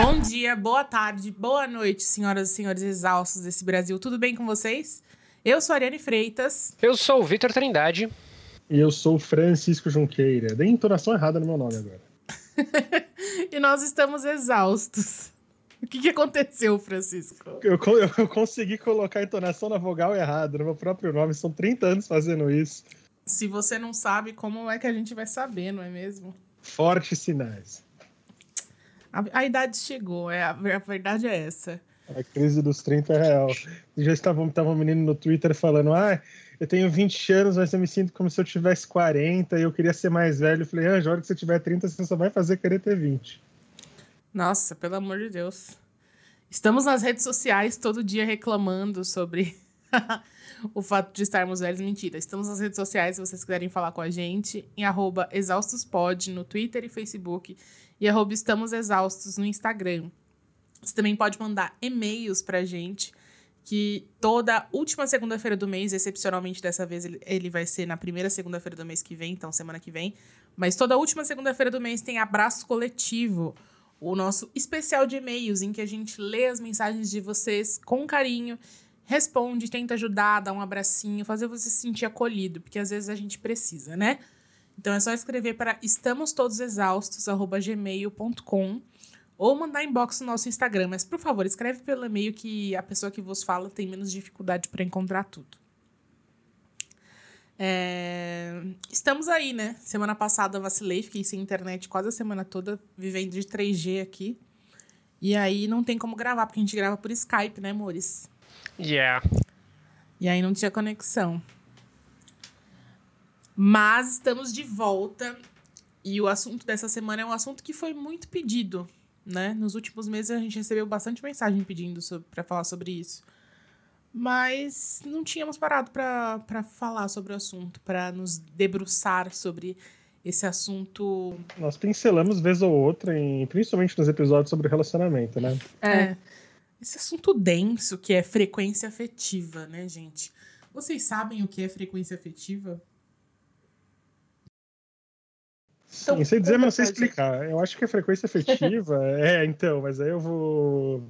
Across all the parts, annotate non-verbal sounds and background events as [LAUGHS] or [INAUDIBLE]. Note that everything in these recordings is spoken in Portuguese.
[LAUGHS] Bom dia, boa tarde, boa noite, senhoras e senhores exaustos desse Brasil. Tudo bem com vocês? Eu sou a Ariane Freitas. Eu sou o Vitor Trindade. E eu sou o Francisco Junqueira. Dei entonação errada no meu nome agora. [LAUGHS] e nós estamos exaustos. O que, que aconteceu, Francisco? Eu, eu, eu, consegui colocar a entonação na vogal errada no meu próprio nome. São 30 anos fazendo isso. Se você não sabe, como é que a gente vai saber, não é mesmo? Fortes sinais. A, a idade chegou, é, a, a, verdade é essa. A crise dos 30 é real. Já estava, estava um menino no Twitter falando: ah, eu tenho 20 anos, mas eu me sinto como se eu tivesse 40 e eu queria ser mais velho. Eu falei: ah, a hora que você tiver 30, você só vai fazer querer ter 20. Nossa, pelo amor de Deus. Estamos nas redes sociais todo dia reclamando sobre [LAUGHS] o fato de estarmos velhos. Mentira. Estamos nas redes sociais se vocês quiserem falar com a gente, em exaustospod no Twitter e Facebook e arroba estamos exaustos no Instagram. Você também pode mandar e-mails pra gente, que toda última segunda-feira do mês, excepcionalmente dessa vez ele vai ser na primeira segunda-feira do mês que vem, então semana que vem, mas toda última segunda-feira do mês tem abraço coletivo, o nosso especial de e-mails em que a gente lê as mensagens de vocês com carinho, responde, tenta ajudar, dá um abracinho, fazer você se sentir acolhido, porque às vezes a gente precisa, né? Então é só escrever para estamostodosexaustos@gmail.com ou mandar inbox no nosso Instagram, mas por favor, escreve pelo e-mail que a pessoa que vos fala tem menos dificuldade para encontrar tudo. É... Estamos aí, né? Semana passada eu vacilei, fiquei sem internet quase a semana toda, vivendo de 3G aqui. E aí não tem como gravar, porque a gente grava por Skype, né, amores? Yeah. E aí não tinha conexão. Mas estamos de volta. E o assunto dessa semana é um assunto que foi muito pedido, né? Nos últimos meses a gente recebeu bastante mensagem pedindo para falar sobre isso. Mas não tínhamos parado para falar sobre o assunto, para nos debruçar sobre esse assunto. Nós pincelamos vez ou outra, em, principalmente nos episódios sobre relacionamento, né? É. Esse assunto denso que é frequência afetiva, né, gente? Vocês sabem o que é frequência afetiva? Sim, então, sei dizer, mas não sei explicar. Eu acho que a frequência efetiva. [LAUGHS] é, então, mas aí eu vou.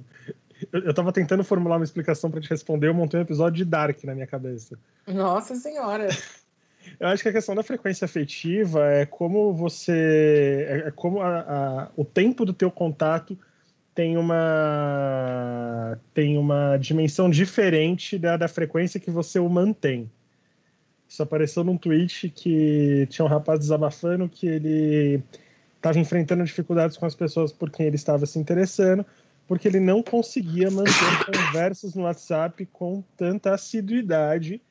Eu, eu tava tentando formular uma explicação para te responder, eu montei um episódio de Dark na minha cabeça. Nossa Senhora! [LAUGHS] Eu acho que a questão da frequência afetiva é como você. É, é como a, a, o tempo do teu contato tem uma. tem uma dimensão diferente da, da frequência que você o mantém. Isso apareceu num tweet que tinha um rapaz desabafando que ele estava enfrentando dificuldades com as pessoas por quem ele estava se interessando, porque ele não conseguia manter [LAUGHS] conversas no WhatsApp com tanta assiduidade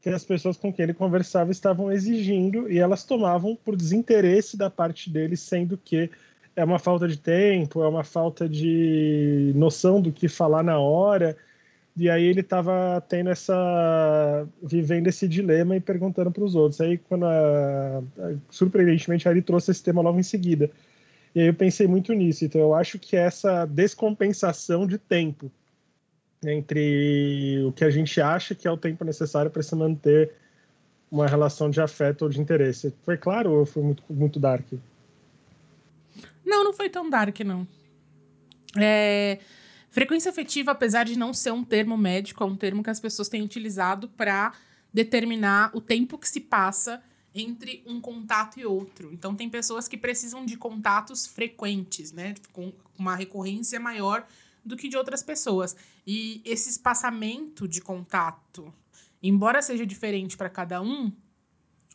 que as pessoas com quem ele conversava estavam exigindo e elas tomavam por desinteresse da parte dele, sendo que é uma falta de tempo, é uma falta de noção do que falar na hora e aí ele estava tendo essa. vivendo esse dilema e perguntando para os outros. Aí, quando a, surpreendentemente, aí ele trouxe esse tema logo em seguida. E aí eu pensei muito nisso. Então, eu acho que essa descompensação de tempo entre o que a gente acha que é o tempo necessário para se manter uma relação de afeto ou de interesse. Foi claro ou foi muito, muito dark? Não, não foi tão dark, não. É Frequência afetiva, apesar de não ser um termo médico, é um termo que as pessoas têm utilizado para determinar o tempo que se passa entre um contato e outro. Então, tem pessoas que precisam de contatos frequentes, né? Com uma recorrência maior do que de outras pessoas. E esse espaçamento de contato, embora seja diferente para cada um,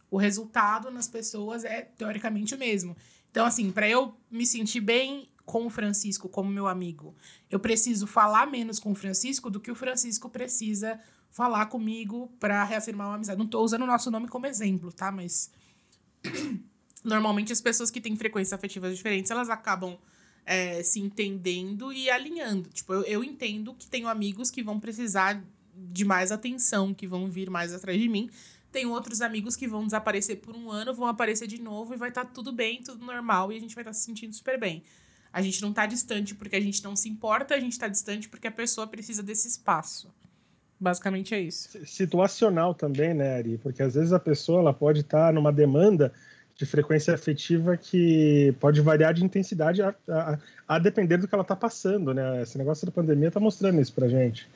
o resultado nas pessoas é teoricamente o mesmo. Então, assim, para eu me sentir bem com o Francisco como meu amigo, eu preciso falar menos com o Francisco do que o Francisco precisa falar comigo para reafirmar uma amizade. Não estou usando o nosso nome como exemplo, tá? Mas [CLEARS THROAT] normalmente as pessoas que têm frequências afetivas diferentes, elas acabam é, se entendendo e alinhando. Tipo, eu, eu entendo que tenho amigos que vão precisar de mais atenção, que vão vir mais atrás de mim. Tem outros amigos que vão desaparecer por um ano, vão aparecer de novo e vai estar tá tudo bem, tudo normal e a gente vai estar tá se sentindo super bem. A gente não tá distante porque a gente não se importa, a gente tá distante porque a pessoa precisa desse espaço. Basicamente é isso. Situacional também, né, Ari? Porque às vezes a pessoa ela pode estar tá numa demanda de frequência afetiva que pode variar de intensidade a, a, a depender do que ela está passando, né? Esse negócio da pandemia está mostrando isso para gente.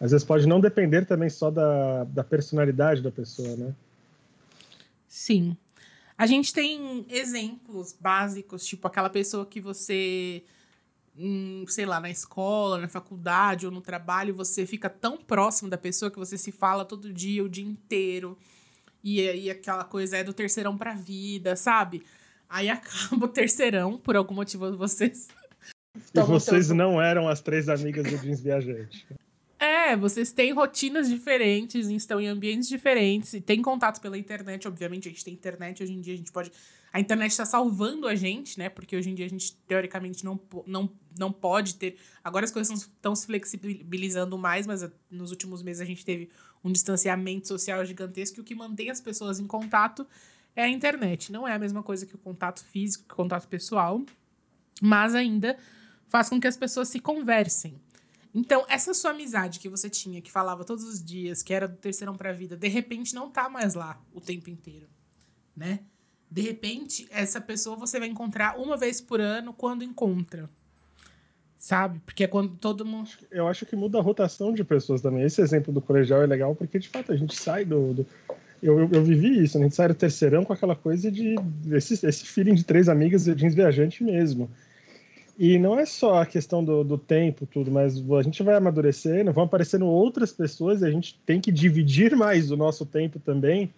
Às vezes pode não depender também só da, da personalidade da pessoa, né? Sim. A gente tem exemplos básicos, tipo aquela pessoa que você, hum, sei lá, na escola, na faculdade ou no trabalho, você fica tão próximo da pessoa que você se fala todo dia, o dia inteiro. E, e aquela coisa é do terceirão pra vida, sabe? Aí [LAUGHS] acaba o terceirão, por algum motivo vocês. E vocês não eram as três amigas do Jeans Viajante. É, vocês têm rotinas diferentes, estão em ambientes diferentes, e tem contato pela internet, obviamente, a gente tem internet, hoje em dia a gente pode. A internet está salvando a gente, né? Porque hoje em dia a gente, teoricamente, não, não, não pode ter. Agora as coisas estão se flexibilizando mais, mas nos últimos meses a gente teve um distanciamento social gigantesco e o que mantém as pessoas em contato é a internet. Não é a mesma coisa que o contato físico, que o contato pessoal, mas ainda faz com que as pessoas se conversem. Então, essa sua amizade que você tinha, que falava todos os dias, que era do terceirão pra vida, de repente não tá mais lá o tempo inteiro, né? De repente, essa pessoa você vai encontrar uma vez por ano quando encontra. Sabe? Porque é quando todo mundo. Eu acho que muda a rotação de pessoas também. Esse exemplo do colegial é legal porque, de fato, a gente sai do. do... Eu, eu, eu, vivi isso, a gente sai do terceirão com aquela coisa de. Esse, esse feeling de três amigas de jeans viajante mesmo. E não é só a questão do, do tempo, tudo, mas a gente vai amadurecendo, vão aparecendo outras pessoas e a gente tem que dividir [LAUGHS] mais o nosso tempo também,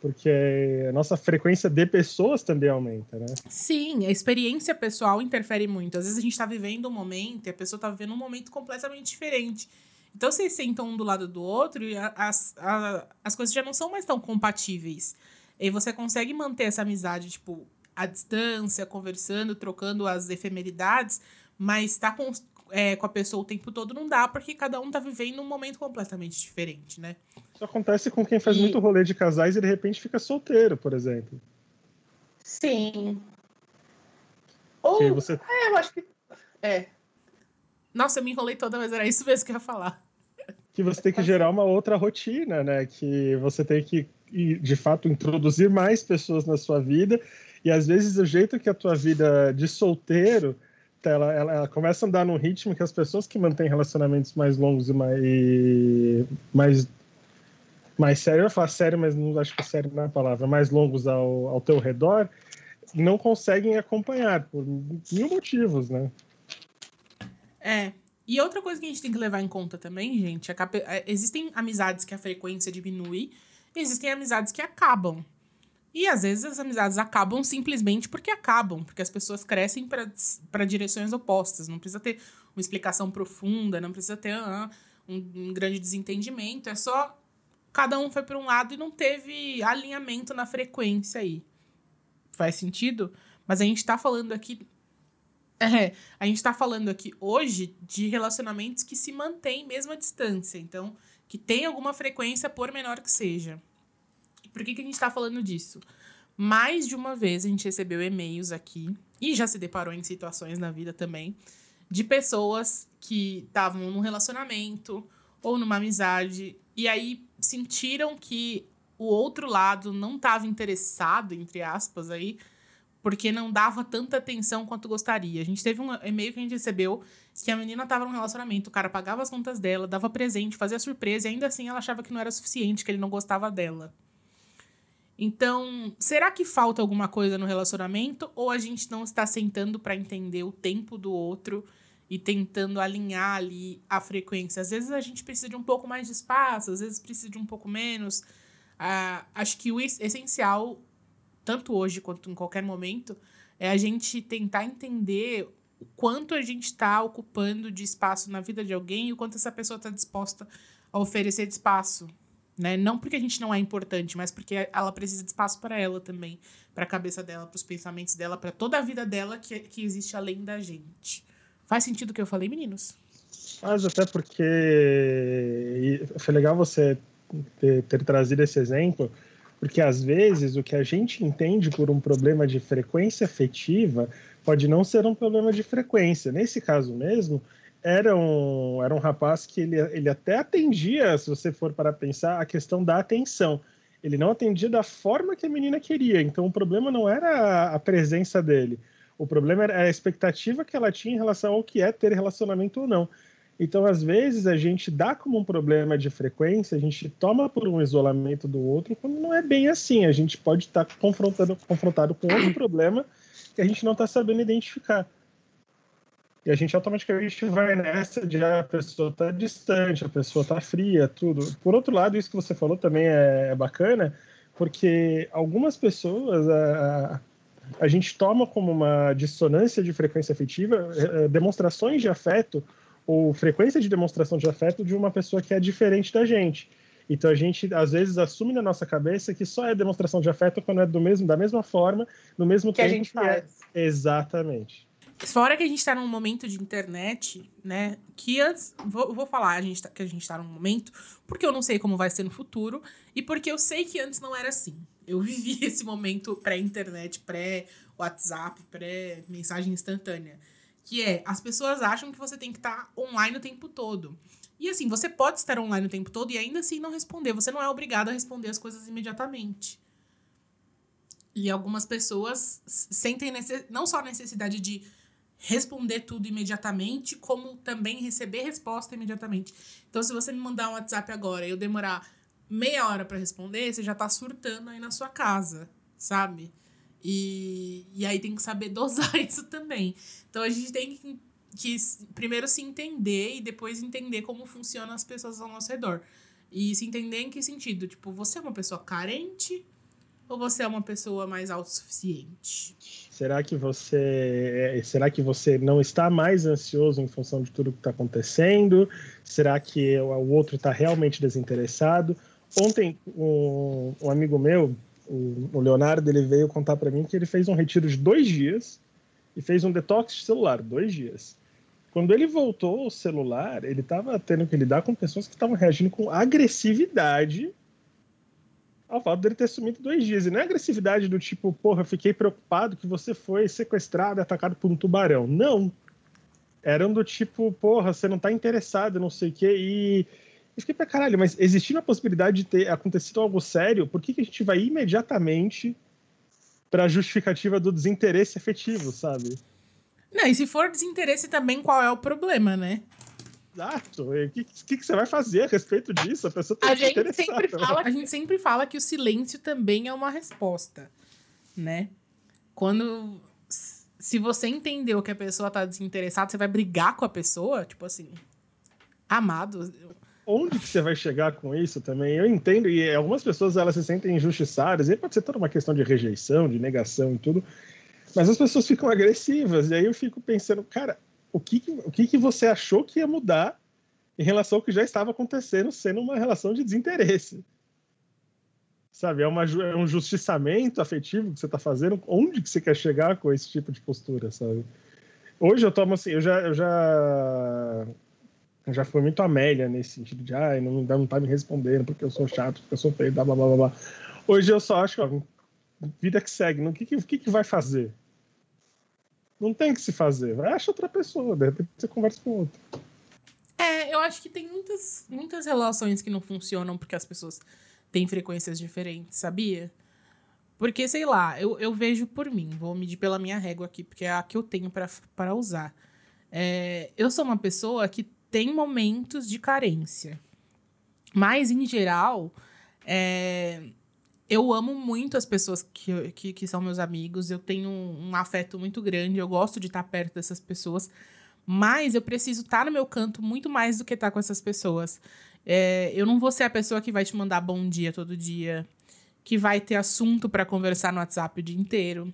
porque a nossa frequência de pessoas também aumenta, né?Sim, a experiência pessoal interfere muito. Às vezes a gente está vivendo um momento e a pessoa está vivendo um momento completamente diferente. Então vocês sentam um do lado do outro e as, a, as coisas já não são mais tão compatíveis. E você consegue manter essa amizade, tipo, à distância, conversando, trocando as efemeridades, mas estar tá com, é, com a pessoa o tempo todo não dá, porque cada um tá vivendo um momento completamente diferente, né? Isso acontece com quem faz e... muito rolê de casais e de repente fica solteiro, por exemplo. Sim. Ou. Você... É, eu acho que. É. Nossa, eu me enrolei toda, mas era isso mesmo que eu ia falar. Que você tem que gerar uma outra rotina, né? Que você tem que, de fato, introduzir mais pessoas na sua vida e às vezes o jeito que a tua vida de solteiro ela, ela, ela, começa a andar num ritmo que as pessoas que mantêm relacionamentos mais longos e mais, e mais, mais sério, eu falar sério, mas não acho que sério não é a palavra, mais longos ao, ao teu redor, não conseguem acompanhar por mil motivos, né? É. E outra coisa que a gente tem que levar em conta também, gente, é é, existem amizades que a frequência diminui existem amizades que acabam. E às vezes as amizades acabam simplesmente porque acabam, porque as pessoas crescem para direções opostas. Não precisa ter uma explicação profunda, não precisa ter uh, um, um, grande desentendimento. É só cada um foi para um lado e não teve alinhamento na frequência aí. Faz sentido? Mas a gente está falando aqui. [LAUGHS] É, a gente está falando aqui hoje de relacionamentos que se mantêm mesmo à distância. Então, que tem alguma frequência, por menor que seja. Por que, que a gente está falando disso? Mais de uma vez a gente recebeu e-mails aqui, e já se deparou em situações na vida também, de pessoas que estavam num relacionamento ou numa amizade, e aí sentiram que o outro lado não estava interessado, entre aspas, aí, porque não dava tanta atenção quanto gostaria. A gente teve um e-mail que a gente recebeu que a menina estava num relacionamento, o cara pagava as contas dela, dava presente, fazia surpresa, e ainda assim ela achava que não era suficiente, que ele não gostava dela. Então, será que falta alguma coisa no relacionamento ou a gente não está sentando para entender o tempo do outro e tentando alinhar ali a frequência? Às vezes a gente precisa de um pouco mais de espaço, às vezes precisa de um pouco menos. Ah, acho que o essencial, tanto hoje quanto em qualquer momento, é a gente tentar entender o quanto a gente está ocupando de espaço na vida de alguém e o quanto essa pessoa está disposta a oferecer espaço né? Não porque a gente não é importante, mas porque ela precisa de espaço para ela também, para a cabeça dela, para os pensamentos dela, para toda a vida dela que, que existe além da gente. Faz sentido o que eu falei, meninos? Faz até porque foi legal você ter, ter trazido esse exemplo, porque às vezes o que a gente entende por um problema de frequência afetiva pode não ser um problema de frequência. Nesse caso mesmo, era um, era um rapaz que ele, ele até atendia, se você for para pensar, a questão da atenção. Ele não atendia da forma que a menina queria. Então o problema não era a presença dele. O problema era a expectativa que ela tinha em relação ao que é ter relacionamento ou não. Então, às vezes, a gente dá como um problema de frequência, a gente toma por um isolamento do outro, quando não é bem assim. A gente pode estar confrontando, confrontado com outro problema que a gente não está sabendo identificar. E a gente automaticamente vai nessa de ah, a pessoa está distante, a pessoa está fria, tudo. Por outro lado, isso que você falou também é, é bacana, porque algumas pessoas a, a gente toma como uma dissonância de frequência afetiva é, é, demonstrações de afeto ou frequência de demonstração de afeto de uma pessoa que é diferente da gente. Então a gente às vezes assume na nossa cabeça que só é demonstração de afeto quando é do mesmo, da mesma forma, no mesmo que tempo a gente faz. É... Exatamente. Fora que a gente está num momento de internet, né? Que antes. Vou, vou falar a gente tá, que a gente está num momento, porque eu não sei como vai ser no futuro, e porque eu sei que antes não era assim. Eu vivi [LAUGHS] esse momento pré-internet, pré-WhatsApp, pré-mensagem instantânea. Que é, as pessoas acham que você tem que estar tá online o tempo todo. E assim, você pode estar online o tempo todo e ainda assim não responder. Você não é obrigado a responder as coisas imediatamente. E algumas pessoas sentem não só a necessidade de responder tudo imediatamente, como também receber resposta imediatamente. Então, se você me mandar um WhatsApp agora e eu demorar meia hora para responder, você já tá surtando aí na sua casa, sabe? E, e aí tem que saber [LAUGHS] dosar isso também. Então, a gente tem que, que primeiro se entender e depois entender como funcionam as pessoas ao nosso redor. E se entender em que sentido? Tipo, você é uma pessoa carente ou você é uma pessoa mais autossuficiente? Será que você é, será que você não está mais ansioso em função de tudo que está acontecendo? Será que o outro está realmente desinteressado? Ontem um, um amigo meu, o, Leonardo, ele veio contar para mim que ele fez um retiro de dois dias e fez um detox de celular dois dias. Quando ele voltou ao celular, ele estava tendo que lidar com pessoas que estavam reagindo com agressividade ao fato dele ter sumido dois dias. E não é agressividade do tipo, porra, fiquei preocupado que você foi sequestrado e atacado por um tubarão. Não. Eram do tipo, porra, você não tá interessado, não sei o quê. E eu fiquei pra caralho, mas existindo a possibilidade de ter acontecido algo sério, por que, que a gente vai imediatamente pra justificativa do desinteresse afetivo, sabe? Não, e se for desinteresse também, qual é o problema, né? Exato. O que, que, que, você vai fazer a respeito disso? A pessoa tá a gente sempre fala A gente sempre fala que o silêncio também é uma resposta, né? Quando... Se você entendeu que a pessoa tá desinteressada, você vai brigar com a pessoa, tipo assim... Amado... Onde que você vai chegar com isso também? Eu entendo, e algumas pessoas elas se sentem injustiçadas, e pode ser toda uma questão de rejeição, de negação e tudo, mas as pessoas ficam agressivas, e aí eu fico pensando, cara, o que, o que, que você achou que ia mudar em relação ao que já estava acontecendo, sendo uma relação de desinteresse. Sabe, é, uma, é um justiçamento afetivo que você está fazendo. Onde que você quer chegar com esse tipo de postura, sabe? Hoje eu tomo assim, eu já, eu já, eu já fui muito Amélia nesse sentido de, ai, não, não tá me respondendo porque eu sou chato, porque eu sou feio, blá, blá, blá, blá. Hoje eu só acho, ó, vida que segue, o que, que, que vai fazer? Não tem que se fazer. Acha outra pessoa, de repente você conversa com outra. É, eu acho que tem muitas, muitas relações que não funcionam porque as pessoas têm frequências diferentes, sabia? Porque, sei lá, eu, eu vejo por mim, vou medir pela minha régua aqui, porque é a que eu tenho para usar. É, eu sou uma pessoa que tem momentos de carência. Mas, em geral, é, eu amo muito as pessoas que, que, que, são meus amigos, eu tenho um, afeto muito grande, eu gosto de estar perto dessas pessoas, mas eu preciso estar no meu canto muito mais do que estar com essas pessoas. É, eu não vou ser a pessoa que vai te mandar bom dia todo dia, que vai ter assunto para conversar no WhatsApp o dia inteiro,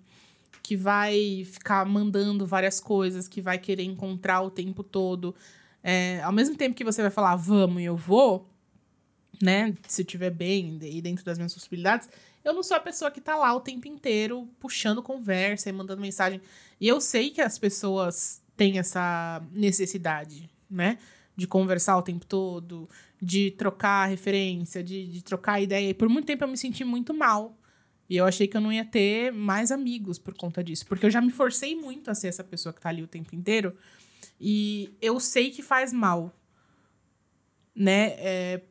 que vai ficar mandando várias coisas, que vai querer encontrar o tempo todo. É, ao mesmo tempo que você vai falar vamos eu vou, né? Se estiver bem e dentro das minhas possibilidades, eu não sou a pessoa que tá lá o tempo inteiro puxando conversa e mandando mensagem. E eu sei que as pessoas têm essa necessidade, né? De conversar o tempo todo, de trocar referência, de, de trocar ideia. E por muito tempo eu me senti muito mal. E eu achei que eu não ia ter mais amigos por conta disso. Porque eu já me forcei muito a ser essa pessoa que tá ali o tempo inteiro. E eu sei que faz mal. Né? É,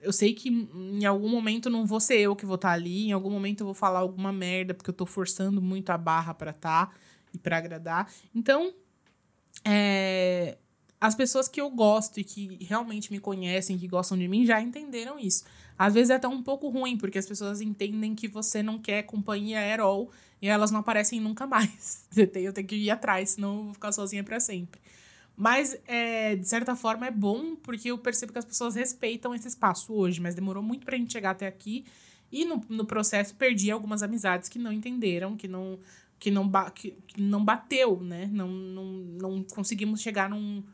eu sei que em algum momento não vou ser eu que vou estar tá ali, em algum momento eu vou falar alguma merda, porque eu tô forçando muito a barra para tá e para agradar. Então, é, as pessoas que eu gosto e que realmente me conhecem, que gostam de mim, já entenderam isso. Às vezes é até um pouco ruim, porque as pessoas entendem que você não quer companhia Aerol e elas não aparecem nunca mais. [LAUGHS] Eu tenho, eu tenho que ir atrás, senão eu vou ficar sozinha para sempre. Mas, é, de certa forma, é bom, porque eu percebo que as pessoas respeitam esse espaço hoje, mas demorou muito pra gente chegar até aqui. E no, no processo perdi algumas amizades que não entenderam, que não, que não, que, que não bateu, né? Não, não, não conseguimos chegar num,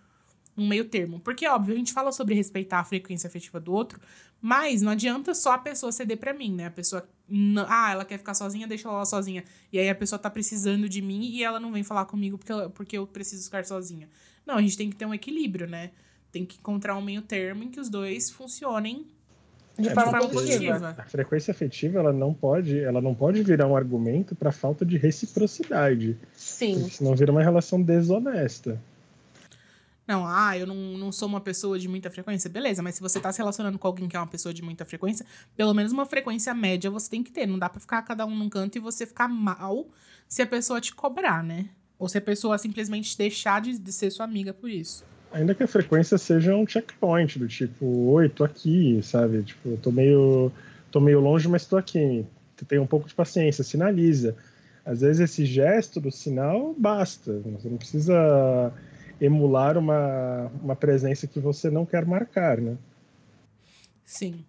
num meio termo. Porque, óbvio, a gente fala sobre respeitar a frequência afetiva do outro, mas não adianta só a pessoa ceder para mim, né? A pessoa. Não, ah, ela quer ficar sozinha, deixa ela lá sozinha. E aí a pessoa tá precisando de mim e ela não vem falar comigo porque, porque eu preciso ficar sozinha. Não, a gente tem que ter um equilíbrio, né? Tem que encontrar um meio termo em que os dois funcionem de é, forma positiva. A frequência afetiva ela não pode, ela não pode virar um argumento para falta de reciprocidade. Sim. Senão vira uma relação desonesta. Não, ah, eu não, não sou uma pessoa de muita frequência. Beleza, mas se você tá se relacionando com alguém que é uma pessoa de muita frequência, pelo menos uma frequência média você tem que ter. Não dá pra ficar cada um num canto e você ficar mal se a pessoa te cobrar, né? Ou se a pessoa simplesmente deixar de, de ser sua amiga por isso. Ainda que a frequência seja um checkpoint, do tipo, oi, tô aqui, sabe? Tipo, tô meio, tô meio longe, mas tô aqui. Tem um pouco de paciência, sinaliza. Às vezes esse gesto do sinal basta. Você não precisa emular uma, uma presença que você não quer marcar, né? Sim.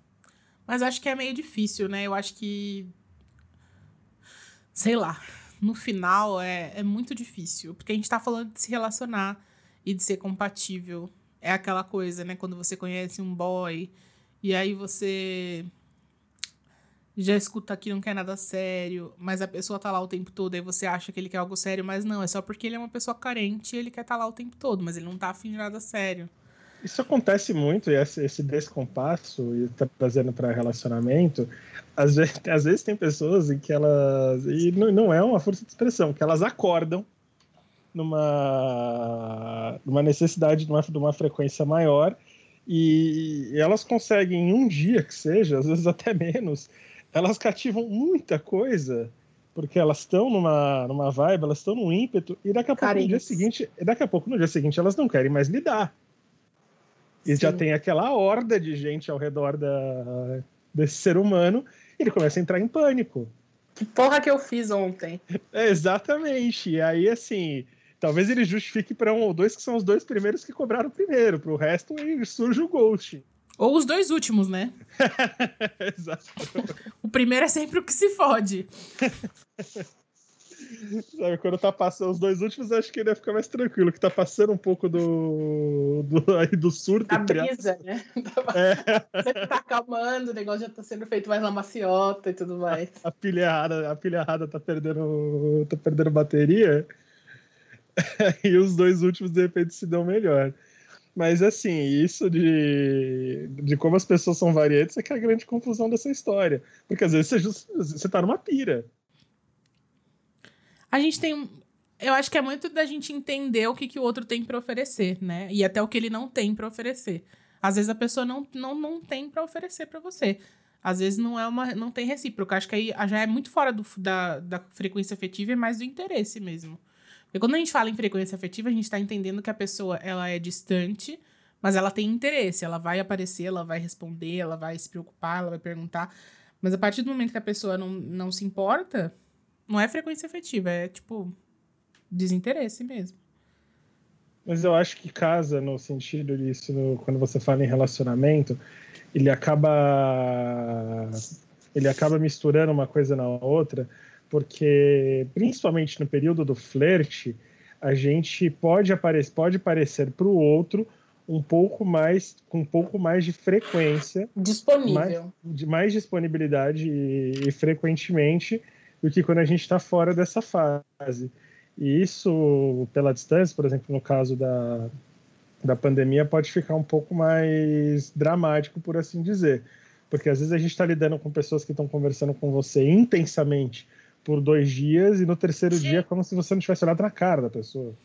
Mas acho que é meio difícil, né? Eu acho que. Sei lá no final é, é muito difícil. Porque a gente tá falando de se relacionar e de ser compatível. É aquela coisa, né? Quando você conhece um boy e aí você já escuta que não quer nada sério, mas a pessoa tá lá o tempo todo, aí você acha que ele quer algo sério, mas não, é só porque ele é uma pessoa carente e ele quer estar tá lá o tempo todo, mas ele não tá afim de nada sério. Isso acontece muito, e esse, descompasso, e tá trazendo para relacionamento, às vezes, [LAUGHS] às vezes tem pessoas em que elas. E não, não é uma força de expressão, que elas acordam numa, numa necessidade de uma, de uma frequência maior e elas conseguem, em um dia que seja, às vezes até menos, elas cativam muita coisa porque elas estão numa, numa vibe, elas estão num ímpeto, e daqui a pouco no dia seguinte, daqui a pouco no dia seguinte elas não querem mais lidar. E Sim. já tem aquela horda de gente ao redor da, desse ser humano, e ele começa a entrar em pânico. Que porra que eu fiz ontem? É, exatamente. E aí, assim, talvez ele justifique para um ou dois que são os dois primeiros que cobraram primeiro. Para o resto, surge o Ghost. Ou os dois últimos, né? [LAUGHS] Exato. o primeiro é sempre o que se fode. Sabe, quando tá passando os dois últimos, acho que ele ia ficar mais tranquilo, que tá passando um pouco do, do, aí do surto. Da brisa, né? [LAUGHS] É. Você tá acalmando, o negócio já tá sendo feito mais na maciota e tudo mais. A, a pilha errada, a pilha errada tá perdendo, tá perdendo bateria. [LAUGHS] e os dois últimos, de repente, se dão melhor. Mas, assim, isso de, de como as pessoas são variantes é que é a grande confusão dessa história. Porque às vezes você, você tá numa pira. A gente tem. Eu acho que é muito da gente entender o que, que o outro tem para oferecer, né? E até o que ele não tem para oferecer. Às vezes a pessoa não, não, não tem para oferecer para você. Às vezes não é uma não tem recíproca. Acho que aí já é muito fora do, da, da frequência afetiva e mais do interesse mesmo. Porque quando a gente fala em frequência afetiva, a gente está entendendo que a pessoa ela é distante, mas ela tem interesse. Ela vai aparecer, ela vai responder, ela vai se preocupar, ela vai perguntar. Mas a partir do momento que a pessoa não, não se importa, não é frequência afetiva, é tipo desinteresse mesmo. Mas eu acho que casa no sentido disso, no, quando você fala em relacionamento, ele acaba ele acaba misturando uma coisa na outra, porque principalmente no período do flerte, a gente pode aparecer, pode parecer para o outro um pouco mais com um pouco mais de frequência disponível mais, de mais disponibilidade e, e frequentemente do que quando a gente está fora dessa fase. E isso, pela distância, por exemplo, no caso da, da pandemia, pode ficar um pouco mais dramático, por assim dizer. Porque às vezes a gente está lidando com pessoas que estão conversando com você intensamente por dois dias e no terceiro Sim. dia é como se você não tivesse olhado na cara da pessoa.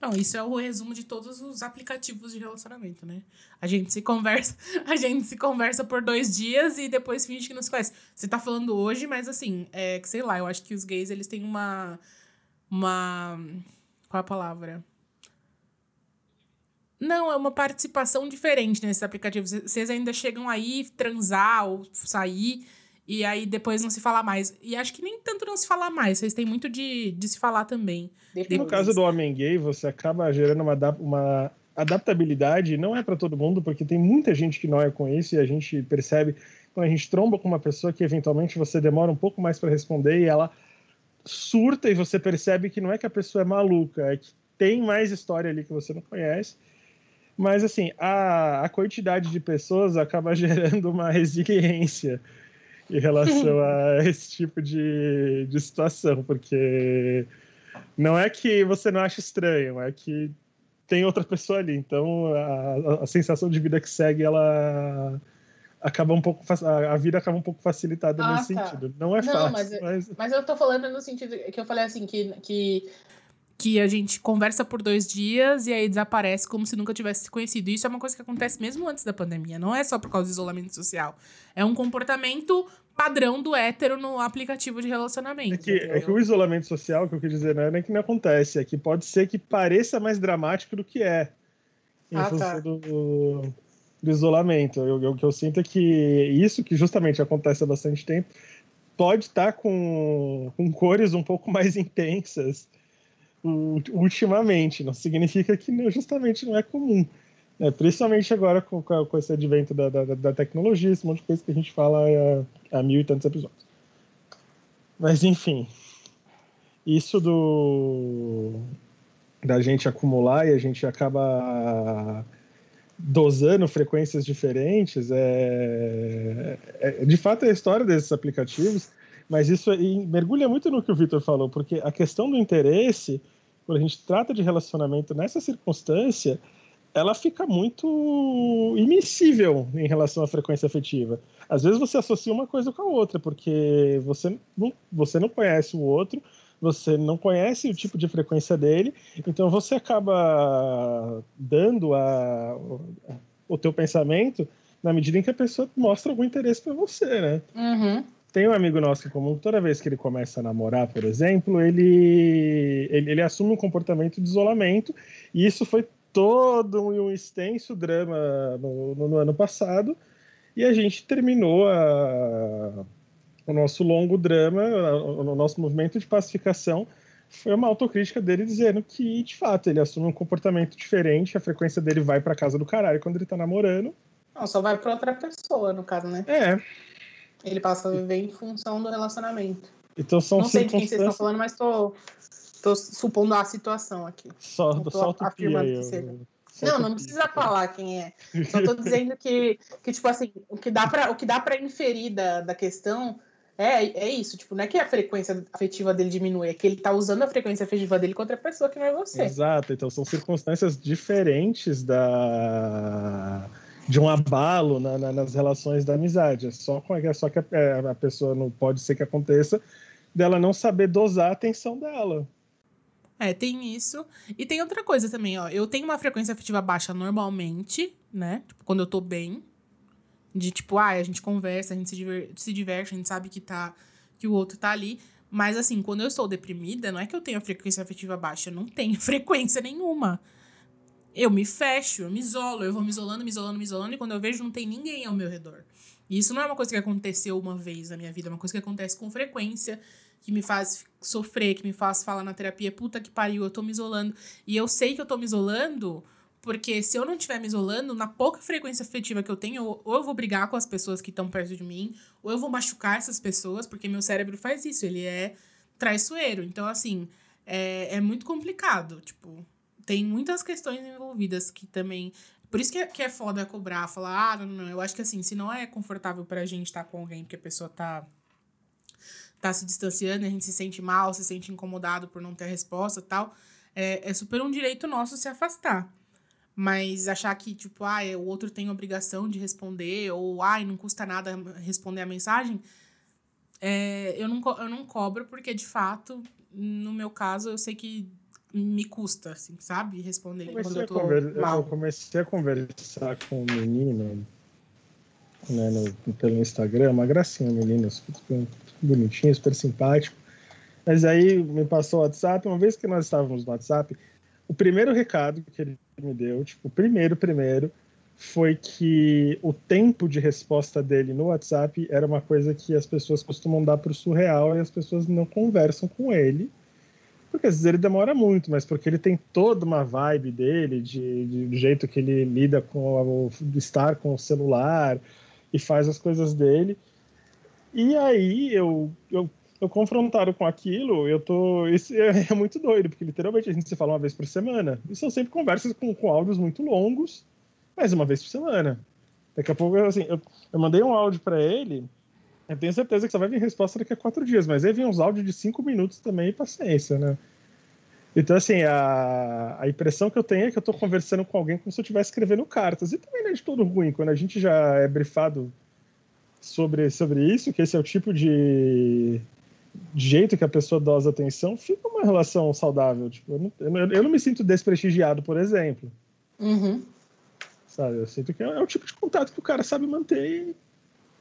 Não, isso é o resumo de todos os aplicativos de relacionamento, né? A gente se conversa, [LAUGHS] a gente se conversa por dois dias e depois finge que não se conhece. Você tá falando hoje, mas assim, é que sei lá, eu acho que os gays eles têm uma uma qual é a palavra? Não, é uma participação diferente nesses aplicativos. Vocês ainda chegam aí transar ou sair e aí depois não se fala mais. E acho que nem tanto não se falar mais, vocês têm muito de, de se falar também. No caso do homem gay, você acaba gerando uma, uma adaptabilidade, não é para todo mundo, porque tem muita gente que não é com isso e a gente percebe quando a gente tromba com uma pessoa que eventualmente você demora um pouco mais para responder e ela surta e você percebe que não é que a pessoa é maluca, é que tem mais história ali que você não conhece. Mas, assim, a, a quantidade de pessoas acaba [LAUGHS] gerando uma resiliência em relação a [LAUGHS] esse tipo de, de situação, porque não é que você não acha estranho, é que tem outra pessoa ali. Então, a, a sensação de vida que segue, ela acaba um pouco a vida acaba um pouco facilitada ah, nesse tá. sentido. Não é não, fácil. Mas, mas... mas eu tô falando no sentido que eu falei assim, que, que que a gente conversa por dois dias e aí desaparece como se nunca tivesse se conhecido. Isso é uma coisa que acontece mesmo antes da pandemia, não é só por causa do isolamento social. É um comportamento padrão do hétero no aplicativo de relacionamento. É que, é que o isolamento social, que eu quis dizer, não é que não acontece, é que pode ser que pareça mais dramático do que é. Em ah, função tá. do, do, isolamento. O que eu sinto é que isso, que justamente acontece há bastante tempo, pode estar com, com cores um pouco [LAUGHS] mais intensas ultimamente. Não significa que justamente não é comum. Né? Principalmente agora com, com esse advento da, da, da, tecnologia, esse monte de coisa que a gente fala há, há mil e tantos episódios. Mas enfim, isso do da gente acumular e a gente acaba dosando frequências diferentes é, é de fato é a história desses aplicativos mas isso mergulha muito no que o Vitor falou, porque a questão do interesse, quando a gente trata de relacionamento nessa circunstância, ela fica muito imissível em relação à frequência afetiva. Às vezes você associa uma coisa com a outra, porque você não, você não conhece o outro, você não conhece o tipo de frequência dele, então você acaba dando a, o teu pensamento na medida em que a pessoa mostra algum interesse para você, né? Uhum tem um amigo nosso em comum, toda vez que ele começa a namorar, por exemplo, ele, ele, ele assume um comportamento de isolamento, e isso foi todo um extenso drama no, no, no ano passado, e a gente terminou a, o nosso longo drama, o nosso movimento de pacificação, foi uma autocrítica dele dizendo que, de fato, ele assume um comportamento diferente, a frequência dele vai para casa do caralho quando ele tá namorando. Não, só vai para outra pessoa, no caso, né? É. Ele passa a viver em função do relacionamento. Então são Não sei de quem vocês estão falando, mas tô, tô supondo a situação aqui. Só, não tô afirmando que seja. Não, não precisa falar quem é. Só tô [LAUGHS] dizendo que, que tipo assim, o que dá para o que dá para inferir da, da questão é, é isso, tipo, não é que a frequência afetiva dele diminui, é que ele tá usando a frequência afetiva dele contra a pessoa que não é você. Exato, então são circunstâncias diferentes da de um abalo na, na, nas relações da amizade. É só, é só que a, é, a, pessoa não pode ser que aconteça dela não saber dosar a atenção dela. É, tem isso. E tem outra coisa também, ó. Eu tenho uma frequência afetiva baixa normalmente, né? Tipo, quando eu tô bem. De tipo, ah, a gente conversa, a gente se, diver, se diverte, a gente sabe que, tá, que o outro tá ali. Mas assim, quando eu estou deprimida, não é que eu tenho a frequência afetiva baixa, eu não tenho [LAUGHS] frequência nenhuma eu me fecho, eu me isolo, eu vou me isolando, me isolando, me isolando, e quando eu vejo não tem ninguém ao meu redor. E isso não é uma coisa que aconteceu uma vez na minha vida, é uma coisa que acontece com frequência, que me faz sofrer, que me faz falar na terapia, puta que pariu, eu tô me isolando. E eu sei que eu tô me isolando porque se eu não estiver me isolando, na pouca frequência afetiva que eu tenho, ou eu vou brigar com as pessoas que estão perto de mim, ou eu vou machucar essas pessoas, porque meu cérebro faz isso, ele é traiçoeiro. Então, assim, é, é muito complicado. Tipo, tem muitas questões envolvidas que também. Por isso que é, que é foda cobrar, falar, ah, não, não, eu acho que assim, se não é confortável pra gente estar tá com alguém porque a pessoa tá, tá se distanciando, a gente se sente mal, se sente incomodado por não ter resposta tal, é, é super um direito nosso se afastar. Mas achar que, tipo, ah, o outro tem obrigação de responder, ou ah, não custa nada responder a mensagem, é, eu, não, eu não cobro, porque de fato, no meu caso, eu sei que me custa, assim, sabe? Responder quando Comecei eu a tô conver- Eu mal. comecei a conversar com um menino né, no- pelo Instagram, uma gracinha, menino, bonitinho, super simpático. Mas aí me passou o WhatsApp, uma vez que nós estávamos no WhatsApp, o primeiro recado que ele me deu, tipo, o primeiro, primeiro, foi que o tempo de resposta dele no WhatsApp era uma coisa que as pessoas costumam dar para o surreal e as pessoas não conversam com ele. Porque às vezes ele demora muito, mas porque ele tem toda uma vibe dele, de, de- do jeito que ele lida com o, estar com o celular e faz as coisas dele. E aí eu, eu, eu confrontado com aquilo, eu tô. Isso é, [LAUGHS] é muito doido, porque literalmente a gente se fala uma vez por semana. E são sempre conversas com, com áudios muito longos, mas uma vez por semana. Daqui a pouco, assim, eu, eu mandei um áudio para ele. Eu tenho certeza que só vai vir resposta daqui a quatro dias, mas aí vem uns áudios de cinco minutos também, e paciência, né? Então, assim, a, a impressão que eu tenho é que eu tô conversando com alguém como se eu estivesse escrevendo cartas. E também não é de todo ruim, quando a gente já é brifado sobre, sobre isso, que esse é o tipo de, de jeito que a pessoa dosa atenção, fica uma relação saudável. Tipo, eu, não, eu eu não me sinto desprestigiado, por exemplo. Uhum. Sabe? Eu sinto que é, é o tipo de contato que o cara sabe manter e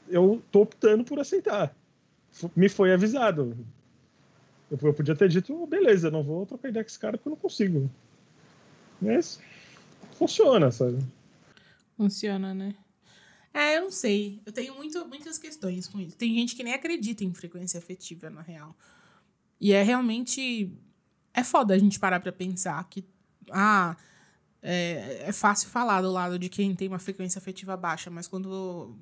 eu tô optando por aceitar. Me foi avisado. Eu, eu podia ter dito, "Oh, beleza, não vou trocar ideia com esse cara porque eu não consigo. Mas funciona, sabe? Funciona, né? É, eu não sei. Eu tenho muito, muitas questões com isso. Tem gente que nem acredita em frequência afetiva, na real. E é realmente. É foda a gente parar pra pensar que. Ah, é, é fácil falar do lado de quem tem uma frequência afetiva baixa, mas quando